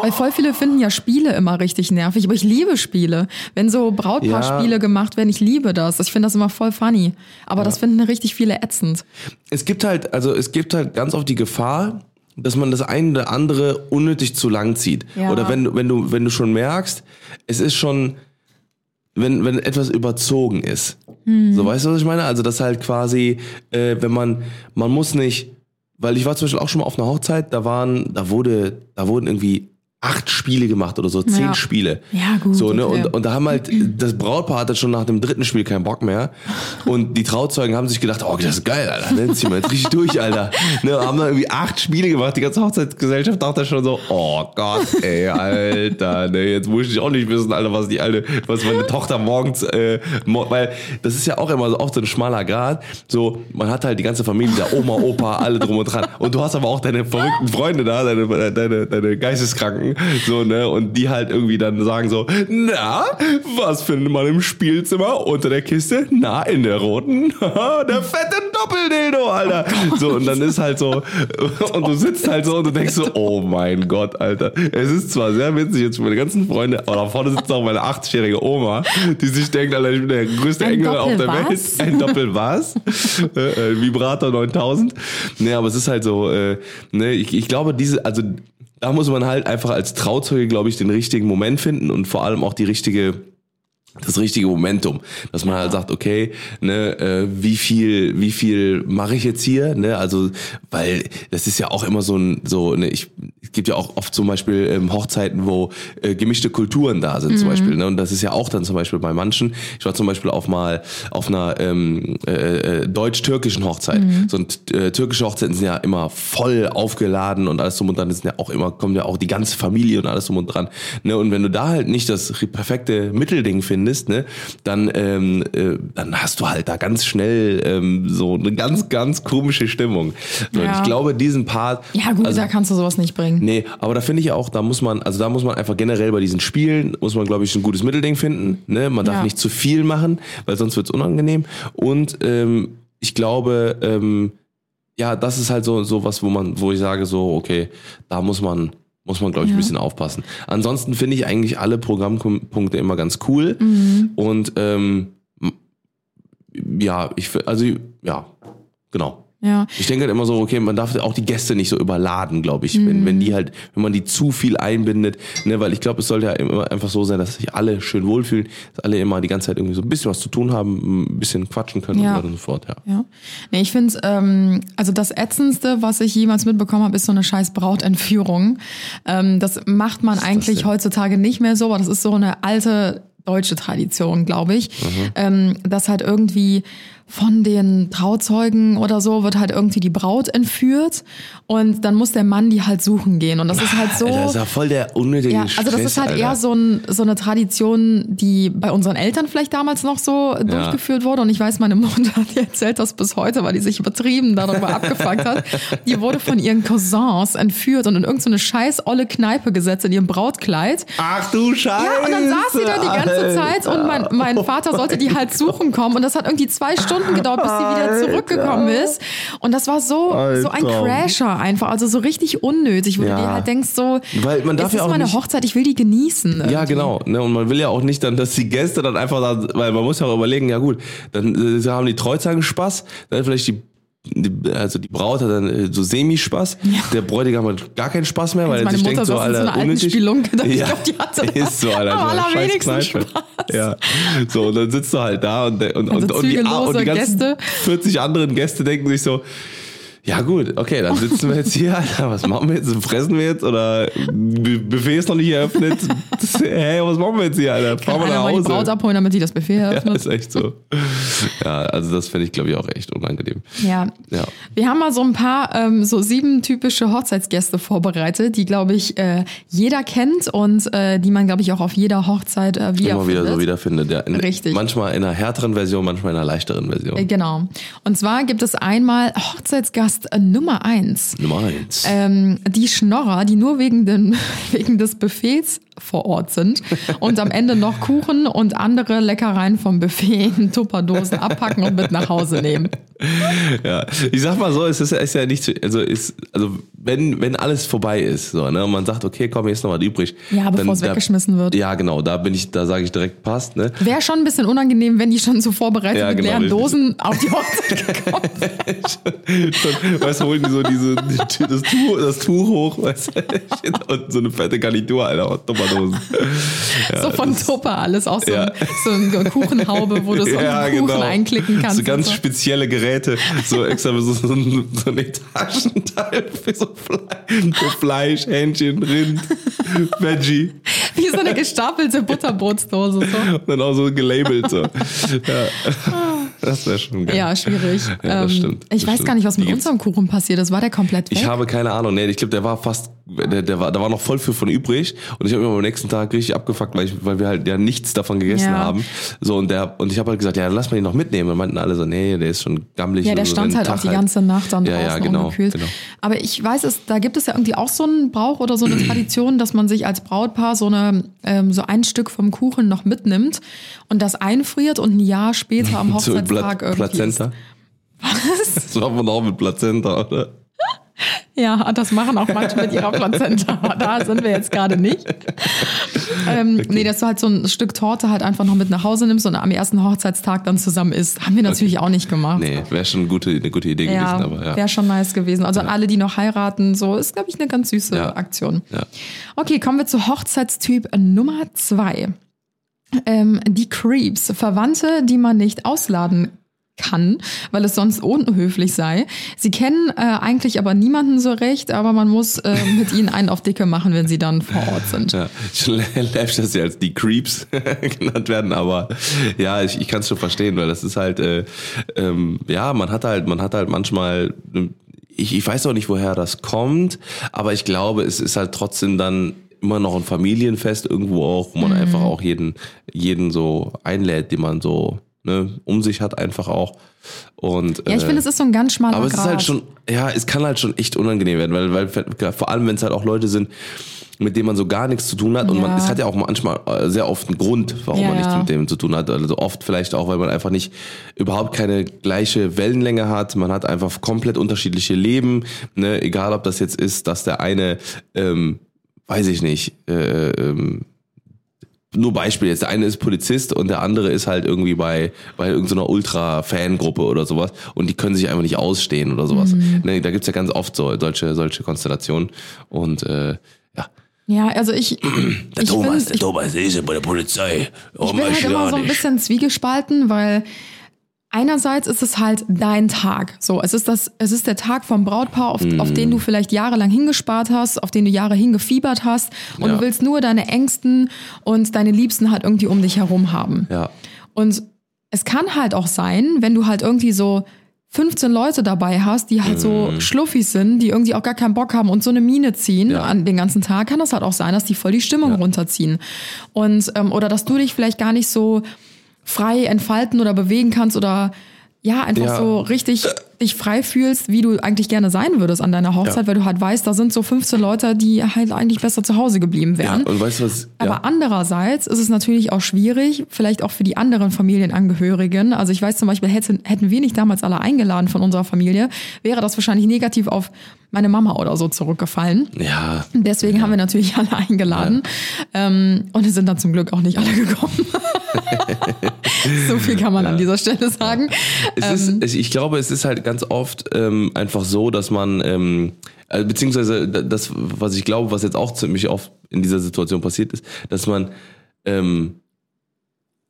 Weil voll viele finden ja Spiele immer richtig nervig, aber ich liebe Spiele. Wenn so Brautpaarspiele Ja. gemacht werden, ich liebe das. Ich finde das immer voll funny. Aber das finden richtig viele ätzend. es gibt halt, also es gibt halt ganz oft die Gefahr, dass man das eine oder andere unnötig zu lang zieht. Ja. Oder wenn, du- wenn du, wenn du schon merkst, es ist schon, wenn, wenn etwas überzogen ist. Mhm. So, weißt du, was ich meine? Also, das halt quasi, äh, wenn man, man muss nicht, weil ich war zum Beispiel auch schon mal auf einer Hochzeit, da waren, da wurde, da wurden irgendwie acht Spiele gemacht oder so, zehn Ja. Spiele. Ja, gut, So, ne? okay. Und, und da haben halt, das Brautpaar hatte schon nach dem dritten Spiel keinen Bock mehr. Und die Trauzeugen haben sich gedacht, oh, das ist geil, Alter. Ne? Ziehen wir jetzt richtig durch, Alter. Ne? Haben dann irgendwie acht Spiele gemacht. Die ganze Hochzeitsgesellschaft dachte schon so, oh Gott, ey, Alter, ne? Jetzt muss ich auch nicht wissen, Alter, was die alte, was meine Tochter morgens, äh, mo weil das ist ja auch immer so oft so ein schmaler Grad. So, man hat halt die ganze Familie, der Oma, Opa, alle drum und dran. Und du hast aber auch deine verrückten Freunde da, deine, deine, deine Geisteskranken, backen, so, ne, und die halt irgendwie dann sagen so, na, was findet man im Spielzimmer unter der Kiste? Na, in der roten, der fette Doppeldildo, Alter. so, und dann ist halt so, und du sitzt halt so und du denkst so, oh mein Gott, Alter. Es ist zwar sehr witzig jetzt für meine ganzen Freunde, aber da vorne sitzt auch meine 80-jährige Oma, die sich denkt, Alter, ich bin der größte Ein Engel auf der Welt. Ein Doppel was? äh, äh, Vibrator 9000. Nee, aber es ist halt so, äh, ne, ich, ich glaube, diese, also da muss man halt einfach als Trauzeuge, glaube ich, den richtigen Moment finden und vor allem auch die richtige das richtige Momentum, dass man halt sagt, okay, ne, äh, wie viel, wie viel mache ich jetzt hier, ne, also, weil das ist ja auch immer so ein, so, ne, ich, es gibt ja auch oft zum Beispiel ähm, Hochzeiten, wo äh, gemischte Kulturen da sind, zum Beispiel, ne, und das ist ja auch dann zum Beispiel bei manchen. Ich war zum Beispiel auf mal auf einer ähm, äh, äh, deutsch-türkischen Hochzeit. So ein äh, türkische Hochzeiten sind ja immer voll aufgeladen und alles drum und dran. Das sind ja auch immer kommt ja auch die ganze Familie und alles drum und dran. Ne, und wenn du da halt nicht das perfekte Mittelding findest, ne, dann ähm, äh, dann hast du halt da ganz schnell ähm, so eine ganz ganz komische Stimmung. So, und Ja. ich glaube, diesen Part Ja, gut, also, da kannst du sowas nicht bringen. Nee, aber da finde ich auch, da muss man, also da muss man einfach generell bei diesen Spielen, muss man, glaube ich, ein gutes Mittelding finden. Ne? Man darf Ja. nicht zu viel machen, weil sonst wird's unangenehm. Und ähm, ich glaube, ähm, ja, das ist halt so, so was, wo man, wo ich sage, so, okay, da muss man, muss man, glaube ich, ein Ja. bisschen aufpassen. Ansonsten finde ich eigentlich alle Programmpunkte immer ganz cool. Mhm. Und ähm, ja, ich, also ja, genau. Ja. Ich denke halt immer so, okay, man darf auch die Gäste nicht so überladen, glaube ich, wenn, wenn die halt, wenn man die zu viel einbindet, ne, weil ich glaube, es sollte ja immer einfach so sein, dass sich alle schön wohlfühlen, dass alle immer die ganze Zeit irgendwie so ein bisschen was zu tun haben, ein bisschen quatschen können Ja. und so und so fort, ja. Ja. Nee, ich finde, ähm, also das Ätzendste, was ich jemals mitbekommen habe, ist so eine scheiß Brautentführung. Ähm, das macht man eigentlich heutzutage nicht mehr so, aber das ist so eine alte deutsche Tradition, glaube ich. Ähm, dass halt irgendwie von den Trauzeugen oder so wird halt irgendwie die Braut entführt und dann muss der Mann die halt suchen gehen. Und das ist halt so. Alter, das ist ja voll der unnötige Ja, also das ist halt Alter. eher so, ein, so eine Tradition, die bei unseren Eltern vielleicht damals noch so durchgeführt wurde. Und ich weiß, meine Mutter, die erzählt das bis heute, weil die sich übertrieben darüber abgefuckt hat. Die wurde von ihren Cousins entführt und in irgendeine scheiß olle Kneipe gesetzt in ihrem Brautkleid. Ach du Scheiße! Ja, und dann saß sie da die ganze Zeit und mein, mein Vater sollte die halt suchen kommen. Und das hat irgendwie zwei Stunden gedauert, bis sie wieder zurückgekommen ist. Und das war so, so ein. Crasher einfach, also so richtig unnötig, wo Ja. du dir halt denkst so, Weil man darf es ja ist auch meine nicht- Hochzeit, ich will die genießen. Ja, irgendwie. genau. Ne? Und man will ja auch nicht dann, dass die Gäste dann einfach da, weil man muss ja auch überlegen, ja gut, dann äh, haben die Treuzeugen Spaß, dann vielleicht die also die Braut hat dann äh, so Semi-Spaß, der Bräutigam hat gar keinen Spaß mehr, weil er sich Mutter denkt so, so Alter, einer alten unnötig. Spelunke, da- ich glaub, die hatte ist so, Alter, am so eine allerwenigsten. Spaß. Ja, so, und dann sitzt du halt da und, und, und, Also und, die, und die ganzen Gäste. 40 anderen Gäste denken sich so, ja gut, okay, dann sitzen wir jetzt hier, Alter, was machen wir jetzt? Fressen wir jetzt? Oder Bu- Buffet ist noch nicht eröffnet? Hä, was machen wir jetzt hier, Alter? Fahren wir nach mal die Braut Hause? abholen, damit die das Buffet Ja, eröffnet. ist echt so. Ja, also das finde ich, glaube ich, auch echt unangenehm. Ja. Ja. Wir haben mal so ein paar, ähm, so sieben typische Hochzeitsgäste vorbereitet, die, glaube ich, äh, jeder kennt und äh, die man, glaube ich, auch auf jeder Hochzeit äh, Immer wieder wiederfindet. so wiederfindet. Ja, in, Richtig. Manchmal in einer härteren Version, manchmal in einer leichteren Version. Genau. Und zwar gibt es einmal Hochzeitsgast äh, Nummer eins. Nummer eins. Ähm, die Schnorrer, die nur wegen, den, wegen des Buffets vor Ort sind und am Ende noch Kuchen und andere Leckereien vom Buffet in Tupperdosen abpacken und mit nach Hause nehmen. Ja, ich sag mal so, es ist, ist ja nicht, so- also ist, also wenn wenn alles vorbei ist, so ne, und man sagt, okay, komm, jetzt noch was übrig. Ja, bevor es weggeschmissen wird. Ja, genau, da bin ich, da sage ich direkt passt, ne. Wäre schon ein bisschen unangenehm, wenn die schon so vorbereitet Ja, mit genau, leeren. Dosen auf die Hochzeit gekommen wären. Schon, weißt du, holen die so diese, die, das, Tuch, das Tuch hoch, weißt du, und so eine fette Garnitur, Alter, Tupperdosen. Ja, so von Tupper alles, auch so, Ja. ein, so eine Kuchenhaube, wo du so einen Kuchen einklicken kannst. genau. So ganz so. spezielle Geräte, so extra so, so, ein, so ein Etagenteil für so Fleisch, für Fleisch Hähnchen, Rind, Veggie. Wie so eine gestapelte Butterbrotsdose. So. Und dann auch so gelabelt. So. Ja. Das wäre schon geil. Ja, schwierig. Ja, das Ähm, stimmt, Ich das weiß stimmt. gar nicht, was mit unserem Kuchen passiert ist. War der komplett weg? Ich habe keine Ahnung. Nee, ich glaube, der war fast der, der war, da war noch voll viel von übrig und ich habe mich am nächsten Tag richtig abgefuckt, weil, ich, weil wir halt ja nichts davon gegessen Ja. haben. So und der und ich habe halt gesagt, ja, lass mal den noch mitnehmen. Und meinten alle so, nee, der ist schon gammelig. Ja, der so, stand halt auch Tag die ganze Nacht dann Ja, draußen ja, genau, ungekühlt. genau. Aber ich weiß es, da gibt es ja irgendwie auch so einen Brauch oder so eine Tradition, dass man sich als Brautpaar so eine ähm, so ein Stück vom Kuchen noch mitnimmt und das einfriert und ein Jahr später am Hochzeitstag Pla Plazenta. Was? Das machen wir noch mit Plazenta, oder? Ja, das machen auch manche mit ihrer Plazenta. Aber da sind wir jetzt gerade nicht. Ähm, Nee, dass du halt so ein Stück Torte halt einfach noch mit nach Hause nimmst und am ersten Hochzeitstag dann zusammen isst. Haben wir natürlich auch nicht gemacht. Nee, wäre schon eine gute, eine gute Idee Ja, gewesen, aber ja. wäre schon nice gewesen. Also an alle, die noch heiraten, so ist, glaube ich, eine ganz süße Ja. Aktion. Ja. Okay, kommen wir zu Hochzeitstyp Nummer zwei. Ähm, die Creeps, Verwandte, die man nicht ausladen kann, weil es sonst unhöflich sei. Sie kennen äh, eigentlich aber niemanden so recht, aber man muss äh, mit ihnen einen auf Dicke machen, wenn sie dann vor Ort sind. Ja, läppisch, dass sie als die Creeps genannt werden, aber ja, ich, ich kann es schon verstehen, weil das ist halt, äh, ähm, ja, man hat halt, man hat halt manchmal, ich, ich weiß auch nicht, woher das kommt, aber ich glaube, es ist halt trotzdem dann immer noch ein Familienfest irgendwo auch, wo man Mhm. einfach auch jeden, jeden so einlädt, den man so ne, um sich hat einfach auch. Und, Ja, ich äh, finde, es ist so ein ganz schmaler aber es ist Grat. halt schon, ja, es kann halt schon echt unangenehm werden, weil, weil vor allem, wenn es halt auch Leute sind, mit denen man so gar nichts zu tun hat. Und man, Ja. es hat ja auch manchmal äh, sehr oft einen Grund, warum Ja, man nichts mit dem zu tun hat. Also oft vielleicht auch, weil man einfach nicht überhaupt keine gleiche Wellenlänge hat. Man hat einfach komplett unterschiedliche Leben. Ne? Egal, ob das jetzt ist, dass der eine, ähm, weiß ich nicht, äh, ähm, nur Beispiel jetzt, der eine ist Polizist und der andere ist halt irgendwie bei, bei irgendeiner Ultra-Fangruppe oder sowas und die können sich einfach nicht ausstehen oder sowas. Mhm. Ne, da gibt's ja ganz oft so, solche, solche Konstellationen und äh, ja. Ja, also ich, Der ich Thomas, find- der ich- Thomas, ist ja bei der Polizei. Oh, Ich bin halt immer so ein bisschen zwiegespalten, weil einerseits ist es halt dein Tag. So, es ist das, es ist der Tag vom Brautpaar, auf, auf den du vielleicht jahrelang hingespart hast, auf den du Jahre hingefiebert hast und Ja. du willst nur deine Ängsten und deine Liebsten halt irgendwie um dich herum haben. Ja, Und es kann halt auch sein, wenn du halt irgendwie so 15 Leute dabei hast, die halt so Schluffis sind, die irgendwie auch gar keinen Bock haben und so eine Mine ziehen Ja. an den ganzen Tag, kann das halt auch sein, dass die voll die Stimmung runterziehen. Und ähm, oder dass du dich vielleicht gar nicht so frei entfalten oder bewegen kannst oder ja, einfach Ja. so richtig dich frei fühlst, wie du eigentlich gerne sein würdest an deiner Hochzeit, Ja. weil du halt weißt, da sind so 15 Leute, die halt eigentlich besser zu Hause geblieben ja. wären. Und weißt du was? Aber ja. andererseits ist es natürlich auch schwierig, vielleicht auch für die anderen Familienangehörigen. Also ich weiß zum Beispiel, hätten, hätten wir nicht damals alle eingeladen von unserer Familie, wäre das wahrscheinlich negativ auf meine Mama oder so zurückgefallen. Ja, Deswegen haben wir natürlich alle eingeladen. Ähm, und es sind dann zum Glück auch nicht alle gekommen. so viel kann man an dieser Stelle sagen. Es Ähm. ist, ich glaube, es ist halt ganz oft ähm, einfach so, dass man, ähm, äh, beziehungsweise das, was ich glaube, was jetzt auch ziemlich oft in dieser Situation passiert ist, dass man, ähm,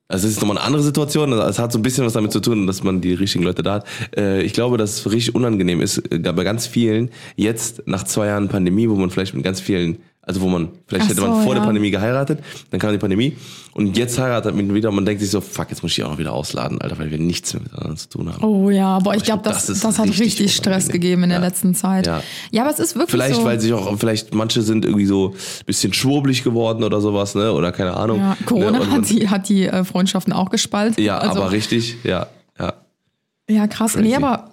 also es ist nochmal eine andere Situation, also es hat so ein bisschen was damit zu tun, dass man die richtigen Leute da hat. Äh, ich glaube, dass es richtig unangenehm ist, äh, bei ganz vielen, jetzt nach zwei Jahren Pandemie, wo man vielleicht mit ganz vielen, also wo man, vielleicht Ach hätte so, man vor ja. der Pandemie geheiratet, dann kam die Pandemie und jetzt heiratet man wieder und man denkt sich so, fuck, jetzt muss ich auch noch wieder ausladen, Alter, weil wir nichts mehr miteinander zu tun haben. Oh ja, boah, ich glaube, glaub, das, das das, hat richtig richtig Stress gegeben in der Ja. letzten Zeit. Ja. Ja, aber es ist wirklich Vielleicht, so. weil sich auch, vielleicht manche sind irgendwie so ein bisschen schwurbelig geworden oder sowas, ne? Oder keine Ahnung. Ja, Corona ne? Und man- hat die, hat die äh, Freundschaften auch gespalten. Ja, also, aber richtig, ja, ja. Ja, krass. Crazy. Nee, aber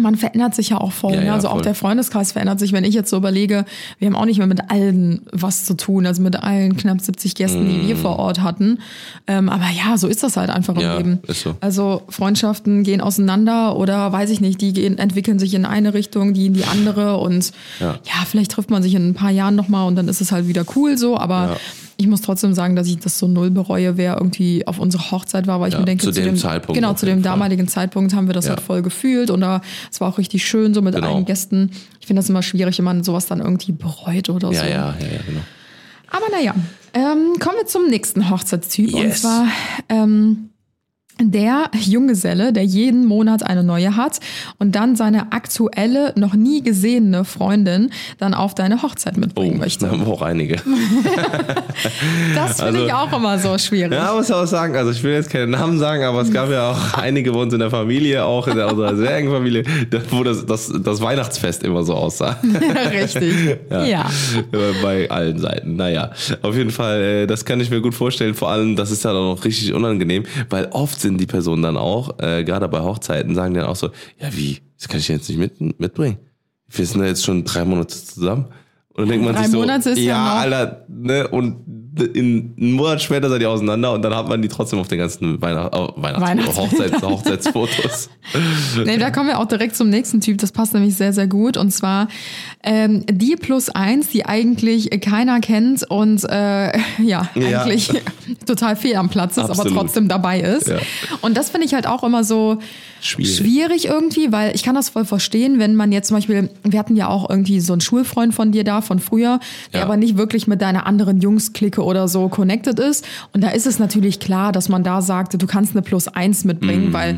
man verändert sich ja auch voll. Ja, ne? ja, also auch voll. der Freundeskreis verändert sich. Wenn ich jetzt so überlege, wir haben auch nicht mehr mit allen was zu tun, also mit allen knapp 70 Gästen, die wir vor Ort hatten. Ähm, aber ja, so ist das halt einfach im Mm. Ja, Leben. ist so. Also Freundschaften gehen auseinander oder weiß ich nicht, die gehen, entwickeln sich in eine Richtung, die in die andere und Ja. vielleicht trifft man sich in ein paar Jahren nochmal und dann ist es halt wieder cool so, aber. Ich muss trotzdem sagen, dass ich das so null bereue, wer irgendwie auf unserer Hochzeit war, weil ich Ja, mir denke, zu dem Zeitpunkt genau, zu dem Fall. damaligen Zeitpunkt haben wir das Ja. halt voll gefühlt und da, es war auch richtig schön so mit Genau. allen Gästen. Ich finde das immer schwierig, wenn man sowas dann irgendwie bereut oder Ja, so. ja, ja, ja, genau. Aber naja, ähm, kommen wir zum nächsten Hochzeitstyp. Und Yes. zwar ähm, der Junggeselle, der jeden Monat eine neue hat und dann seine aktuelle, noch nie gesehene Freundin dann auf deine Hochzeit mitbringen Da möchte. haben wir auch einige. Das finde Also- ich auch immer so schwierig. Ja, muss auch sagen, also ich will jetzt keine Namen sagen, aber es gab ja auch einige bei uns in der Familie, auch in der, unserer sehr engen Familie, da- wo das, das, das Weihnachtsfest immer so aussah. Richtig. Ja. Äh, Bei allen Seiten. Naja, auf jeden Fall, äh, das kann ich mir gut vorstellen. Vor allem, das ist dann auch noch richtig unangenehm, weil oft sind die Personen dann auch, äh, gerade bei Hochzeiten, sagen dann auch so, ja wie, das kann ich jetzt nicht mit, mitbringen. Wir sind da jetzt schon drei Monate zusammen. Und dann denkt man Drei sich so, Monate ist ja ja, Alter, ne, und in einen Monat später seid ihr auseinander und dann hat man die trotzdem auf den ganzen Weihnacht, oh, Weihnachts Weihnachts- Hochzeits Hochzeitsfotos. Nee, da kommen wir auch direkt zum nächsten Typ. Das passt nämlich sehr, sehr gut. Und zwar ähm, die plus eins, die eigentlich keiner kennt und äh, ja, Ja. eigentlich total fehl am Platz ist, aber Absolut. trotzdem dabei ist. Ja. Und das finde ich halt auch immer so Schwierig. schwierig irgendwie, weil ich kann das voll verstehen, wenn man jetzt zum Beispiel, wir hatten ja auch irgendwie so einen Schulfreund von dir da von früher, der Ja. aber nicht wirklich mit deiner anderen Jungs-Clique oder so connected ist. Und da ist es natürlich klar, dass man da sagt, du kannst eine Plus eins mitbringen, Mhm. weil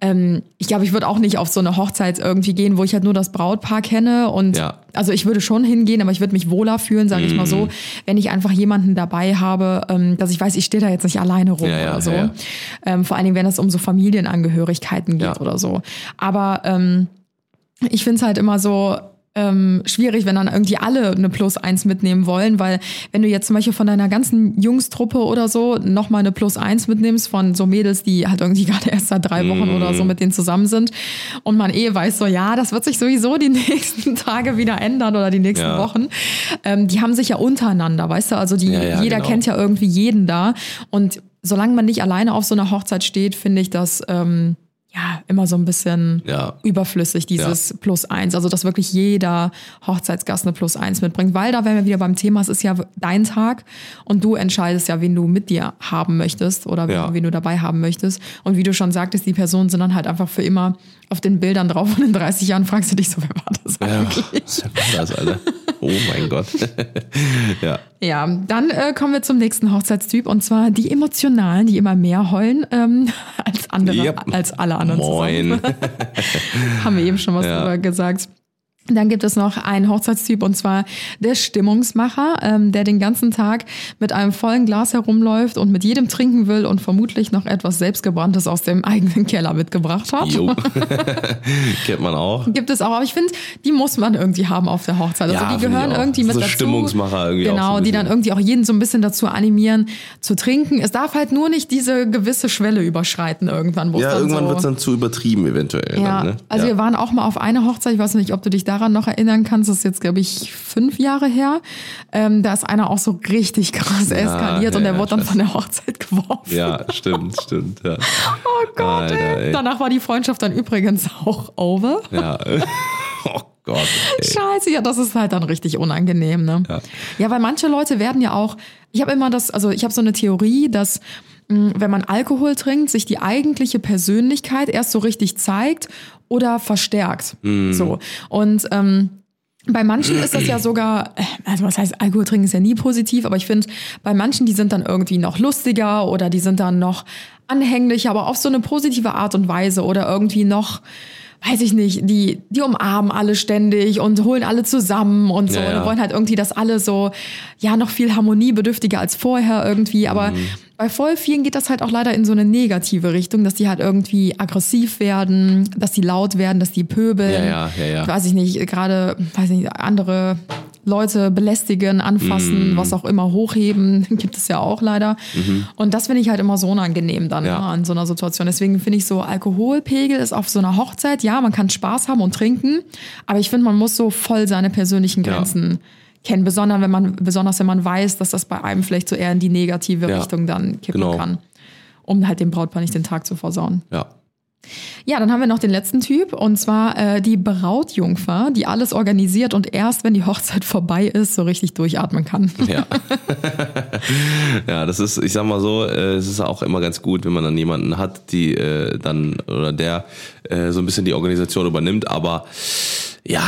ähm, ich glaube, ich würde auch nicht auf so eine Hochzeit irgendwie gehen, wo ich halt nur das Brautpaar kenne. Und Ja. also ich würde schon hingehen, aber ich würde mich wohler fühlen, sage ich mal Mhm. so, wenn ich einfach jemanden dabei habe, ähm, dass ich weiß, ich stehe da jetzt nicht alleine rum Ja, ja, oder so. Ähm, vor allen Dingen, wenn es um so Familienangehörigkeiten geht oder so. Aber ähm, ich finde es halt immer so ähm, schwierig, wenn dann irgendwie alle eine Plus eins mitnehmen wollen, weil wenn du jetzt zum Beispiel von deiner ganzen Jungstruppe oder so nochmal eine Plus eins mitnimmst von so Mädels, die halt irgendwie gerade erst seit drei Wochen oder Mhm. so mit denen zusammen sind und man eh weiß so, ja, das wird sich sowieso die nächsten Tage wieder ändern oder die nächsten Ja. Wochen. Ähm, die haben sich ja untereinander, weißt du, also die, Ja, ja, jeder genau. kennt ja irgendwie jeden da und solange man nicht alleine auf so einer Hochzeit steht, finde ich das ähm, ja immer so ein bisschen Ja. überflüssig, dieses Plus eins. Also, dass wirklich jeder Hochzeitsgast eine Plus eins mitbringt. Weil da wären wir wieder beim Thema, es ist ja dein Tag und du entscheidest ja, wen du mit dir haben möchtest oder wen, Ja. wen du dabei haben möchtest. Und wie du schon sagtest, die Personen sind dann halt einfach für immer auf den Bildern drauf und in 30 Jahren fragst du dich so, wer war das Ja, eigentlich? was war das, Alter? Oh mein Gott. ja. Ja, dann äh, kommen wir zum nächsten Hochzeitstyp und zwar die Emotionalen, die immer mehr heulen ähm, als andere, Yep. als alle anderen Moin. zusammen. Haben wir eben schon was Ja. drüber gesagt. Dann gibt es noch einen Hochzeitstyp und zwar der Stimmungsmacher, ähm, der den ganzen Tag mit einem vollen Glas herumläuft und mit jedem trinken will und vermutlich noch etwas selbstgebranntes aus dem eigenen Keller mitgebracht hat. Jo. Kennt man auch. Gibt es auch, aber ich finde, die muss man irgendwie haben auf der Hochzeit. Also Ja, die gehören irgendwie mit So dazu. Stimmungsmacher irgendwie auch Genau, so die dann irgendwie auch jeden so ein bisschen dazu animieren zu trinken. Es darf halt nur nicht diese gewisse Schwelle überschreiten irgendwann. wo es Ja, irgendwann so, wird's dann zu übertrieben eventuell. ja, dann, ne? also ja. wir waren auch mal auf einer Hochzeit, ich weiß nicht, ob du dich daran noch erinnern kannst, das ist jetzt, glaube ich, fünf Jahre her. Ähm, da ist einer auch so richtig krass eskaliert ja, und der ja, wurde dann von der Hochzeit geworfen. ja, stimmt, stimmt. Ja. Oh Gott, Alter, ey. ey. Danach war die Freundschaft dann übrigens auch over. ja. Oh Gott. Ey. Scheiße, ja, das ist halt dann richtig unangenehm, ne? Ja. Ja, weil manche Leute werden ja auch, ich habe immer das, also ich habe so eine Theorie, dass wenn man Alkohol trinkt, sich die eigentliche Persönlichkeit erst so richtig zeigt oder verstärkt. So. Und ähm, bei manchen ist das ja sogar, äh, also was heißt, Alkohol trinken ist ja nie positiv, aber ich finde, bei manchen, die sind dann irgendwie noch lustiger oder die sind dann noch anhänglicher, aber auf so eine positive Art und Weise oder irgendwie noch, weiß ich nicht, die, die umarmen alle ständig und holen alle zusammen und so Ja, ja. und wollen halt irgendwie, dass alle so, ja, noch viel harmoniebedürftiger als vorher irgendwie, aber Mhm. Bei voll vielen geht das halt auch leider in so eine negative Richtung, dass die halt irgendwie aggressiv werden, dass die laut werden, dass die pöbeln. Ja, ja, ja, ja. Weiß ich nicht, gerade, weiß ich nicht, andere Leute belästigen, anfassen, Mhm. was auch immer, hochheben, gibt es ja auch leider. Und das finde ich halt immer so unangenehm dann Ja. ne, an so einer Situation. Deswegen finde ich so, Alkoholpegel ist auf so einer Hochzeit, ja, man kann Spaß haben und trinken, aber ich finde, man muss so voll seine persönlichen Ja. Kennen, besonders wenn man, besonders wenn man weiß, dass das bei einem vielleicht so eher in die negative Ja. Richtung dann kippen Genau. kann. Um halt dem Brautpaar nicht den Tag zu versauen. Ja. Ja, dann haben wir noch den letzten Typ und zwar äh, die Brautjungfer, die alles organisiert und erst, wenn die Hochzeit vorbei ist, so richtig durchatmen kann. Ja. ja, das ist, ich sag mal so, äh, es ist auch immer ganz gut, wenn man dann jemanden hat, die äh, dann oder der äh, so ein bisschen die Organisation übernimmt, aber ja,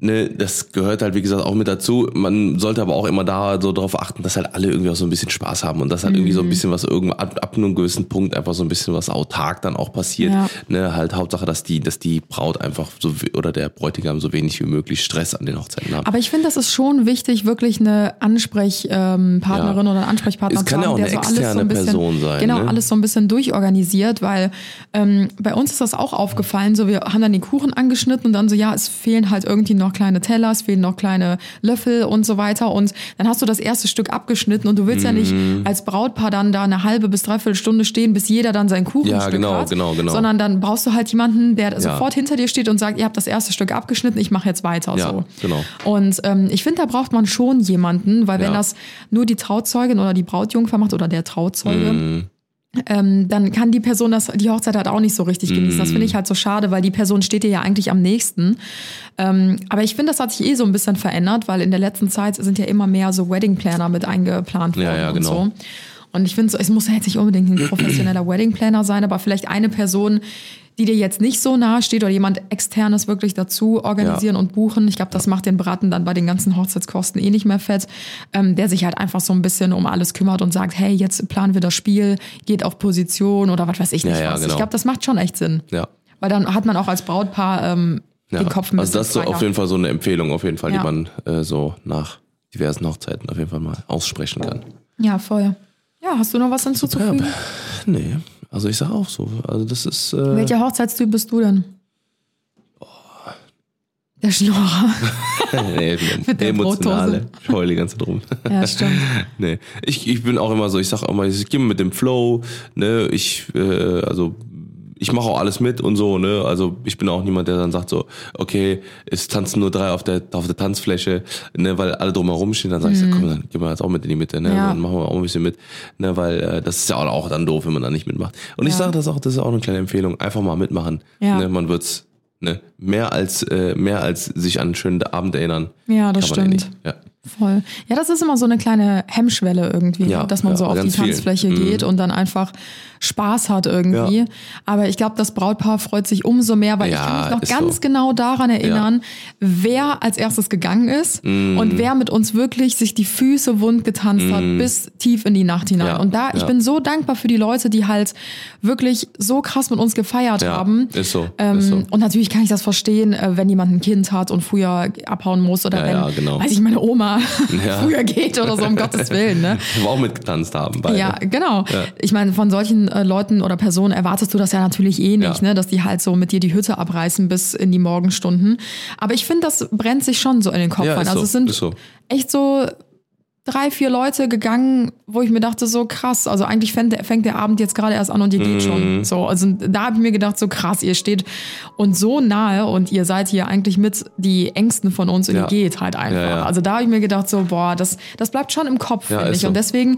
ne, das gehört halt, wie gesagt, auch mit dazu. Man sollte aber auch immer da so darauf achten, dass halt alle irgendwie auch so ein bisschen Spaß haben und dass halt irgendwie so Mhm. ein bisschen was irgendwo ab, ab einem gewissen Punkt einfach so ein bisschen was autark dann auch passiert. Ja. Ne, halt Hauptsache, dass die, dass die Braut einfach so oder der Bräutigam so wenig wie möglich Stress an den Hochzeiten haben. Aber ich finde, das ist schon wichtig, wirklich eine Ansprechpartnerin Ja. oder einen Ansprechpartner Es kann zu ja haben, auch der eine so alles so externe ein bisschen, Person sein, genau, ne? alles so ein bisschen durchorganisiert, weil ähm, bei uns ist das auch aufgefallen, so wir haben dann den Kuchen angeschnitten und dann so, ja, es fehlen halt irgendwie noch kleine Teller, es fehlen noch kleine Löffel und so weiter und dann hast du das erste Stück abgeschnitten und du willst ja nicht Mhm. als Brautpaar dann da eine halbe bis dreiviertel Stunde stehen, bis jeder dann sein Kuchenstück Ja, genau, hat, genau, genau. sondern dann brauchst du halt jemanden, der sofort hinter dir steht und sagt, ihr habt das erste Stück abgeschnitten, ich mache jetzt weiter. Ja, so. genau. Und ähm, ich finde, da braucht man schon jemanden, weil wenn Ja. das nur die Trauzeugin oder die Brautjungfer macht oder der Trauzeuge, Mhm. Ähm, dann kann die Person das, die Hochzeit halt auch nicht so richtig genießen. Das finde ich halt so schade, weil die Person steht dir ja eigentlich am nächsten. Ähm, aber ich finde, das hat sich eh so ein bisschen verändert, weil in der letzten Zeit sind ja immer mehr so Wedding Planner mit eingeplant worden Ja, ja, und genau. so. Und ich finde, so, es muss ja jetzt nicht unbedingt ein professioneller Wedding Planner sein, aber vielleicht eine Person, die dir jetzt nicht so nahe steht oder jemand externes wirklich dazu organisieren Ja. und buchen. Ich glaube, das macht den Braten dann bei den ganzen Hochzeitskosten eh nicht mehr fett. Ähm, der sich halt einfach so ein bisschen um alles kümmert und sagt, hey, jetzt planen wir das Spiel, geht auf Position oder was weiß ich Ja, nicht ja, was. genau. Ich glaube, das macht schon echt Sinn. Ja. Weil dann hat man auch als Brautpaar ähm, Ja. den Kopf ein also bisschen das ist so auf jeden Fall so eine Empfehlung, auf jeden Fall, Ja. die man äh, so nach diversen Hochzeiten auf jeden Fall mal aussprechen kann. Ja, voll. Ja, hast du noch was hinzuzufügen? Nee, also ich sag auch so. Also das ist. Äh, Welcher Hochzeitstyp bist du denn? Der Schnorrer. nee, Mit der emotionale. Ich heule die ganze Zeit rum. Ja, stimmt. nee, ich, ich bin auch immer so, ich sag auch immer, ich gehe mit dem Flow, ne, ich, äh, also ich mache auch alles mit und so, ne? Also ich bin auch niemand, der dann sagt so, okay, es tanzen nur drei auf der auf der Tanzfläche, ne, weil alle drumherum stehen, dann sag ich so, komm, dann gehen wir jetzt auch mit in die Mitte, ne? Mhm. Ja. Dann machen wir auch ein bisschen mit, ne, weil äh, das ist ja auch, dann doof, wenn man da nicht mitmacht. Und ich Ja. sage das auch, das ist auch eine kleine Empfehlung, einfach mal mitmachen. Ja. Ne? Man wird's ne, mehr als äh, mehr als sich an einen schönen Abend erinnern. Ja, das stimmt. Ja. Voll. Ja, das ist immer so eine kleine Hemmschwelle irgendwie, Ja, dass man ja, so auf die ganz viel. Tanzfläche Mhm. geht und dann einfach Spaß hat irgendwie. Ja. Aber ich glaube, das Brautpaar freut sich umso mehr, weil ich Ja, kann mich noch ganz so. genau daran erinnern, wer als erstes gegangen ist Mhm. und wer mit uns wirklich sich die Füße wund getanzt hat bis tief in die Nacht hinein. Und da, ich bin so dankbar für die Leute, die halt wirklich so krass mit uns gefeiert haben. ist so, Ähm, ist so. Und natürlich kann ich das verstehen, äh, wenn jemand ein Kind hat und früher abhauen muss oder wenn, genau. weiß ich, meine Oma früher geht oder so, um Gottes Willen. Ne? Wo wir auch mitgetanzt haben, beide. Ja, genau. Ich meine, von solchen äh, Leuten oder Personen erwartest du das ja natürlich eh nicht, Ja. ne? dass die halt so mit dir die Hütte abreißen bis in die Morgenstunden. Aber ich finde, das brennt sich schon so in den Kopf Ja, ist Also so, es sind so. echt so drei, vier Leute gegangen, wo ich mir dachte, so krass, also eigentlich fängt der, fängt der Abend jetzt gerade erst an und ihr geht Mhm. schon. So, also da habe ich mir gedacht, so krass, ihr steht uns so nahe und ihr seid hier eigentlich mit die Ängsten von uns und Ja. ihr geht halt einfach. Ja, ja. Also da habe ich mir gedacht, so, boah, das, das bleibt schon im Kopf, finde ich. so. Und deswegen,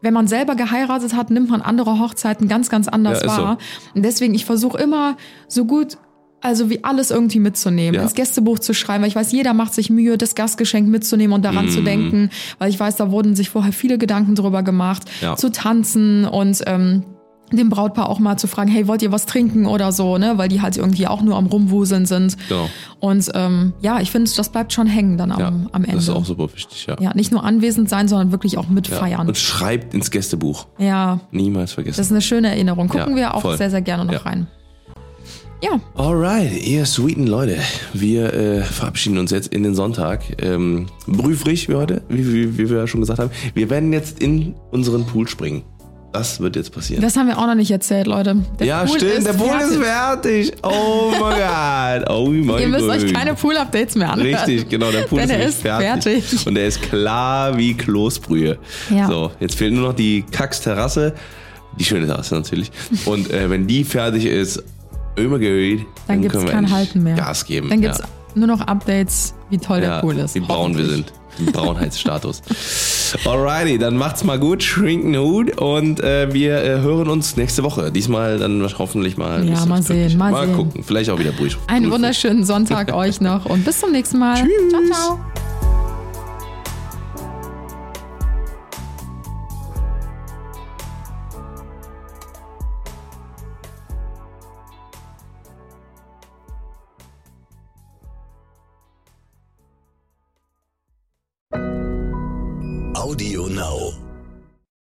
wenn man selber geheiratet hat, nimmt man andere Hochzeiten ganz, ganz anders Ja, ist so. wahr. Und deswegen, ich versuche immer so gut also wie alles irgendwie mitzunehmen, Ja. ins Gästebuch zu schreiben, weil ich weiß, jeder macht sich Mühe, das Gastgeschenk mitzunehmen und daran Mhm. zu denken, weil ich weiß, da wurden sich vorher viele Gedanken drüber gemacht, Ja. zu tanzen und ähm, dem Brautpaar auch mal zu fragen, hey, wollt ihr was trinken oder so, ne? Weil die halt irgendwie auch nur am Rumwuseln sind. Genau. Und ähm, ja, ich finde, das bleibt schon hängen dann am, Ja, am Ende. das ist auch super wichtig, ja. ja, nicht nur anwesend sein, sondern wirklich auch Ja. mitfeiern. Und schreibt ins Gästebuch. Ja, Niemals das vergessen. ist eine schöne Erinnerung. Gucken Ja, wir auch voll. sehr, sehr gerne noch Ja. rein. Ja, Alright, ihr sweeten Leute, wir äh, verabschieden uns jetzt in den Sonntag. Ähm, brühfrig wie heute, wie, wie, wie wir ja schon gesagt haben. Wir werden jetzt in unseren Pool springen. Das wird jetzt passieren. das haben wir auch noch nicht erzählt, Leute. Der ja, Pool stimmt, der Pool fertig. ist fertig. Oh mein Gott. Oh mein Ihr müsst Gott. euch keine Pool-Updates mehr anhören. Richtig, genau, der Pool Denn ist, er nämlich ist fertig. fertig. Und der ist klar wie Kloßbrühe. Ja. So, jetzt fehlt nur noch die Kacks-Terrasse. Die schöne Terrasse natürlich. Und äh, wenn die fertig ist, my God, Dann gibt's können wir kein Halten mehr. Gas geben. Dann gibt's ja. nur noch Updates, wie toll der ja, Pool ist. Wie braun wir sind. Braunheitsstatus. Alrighty, dann macht's mal gut, schrinken Hut und äh, wir äh, hören uns nächste Woche. Diesmal dann hoffentlich mal. Ja, mal sehen, mal mal sehen. gucken. Vielleicht auch wieder Brüch. Einen wunderschönen Sonntag euch noch und bis zum nächsten Mal. Ciao, ciao.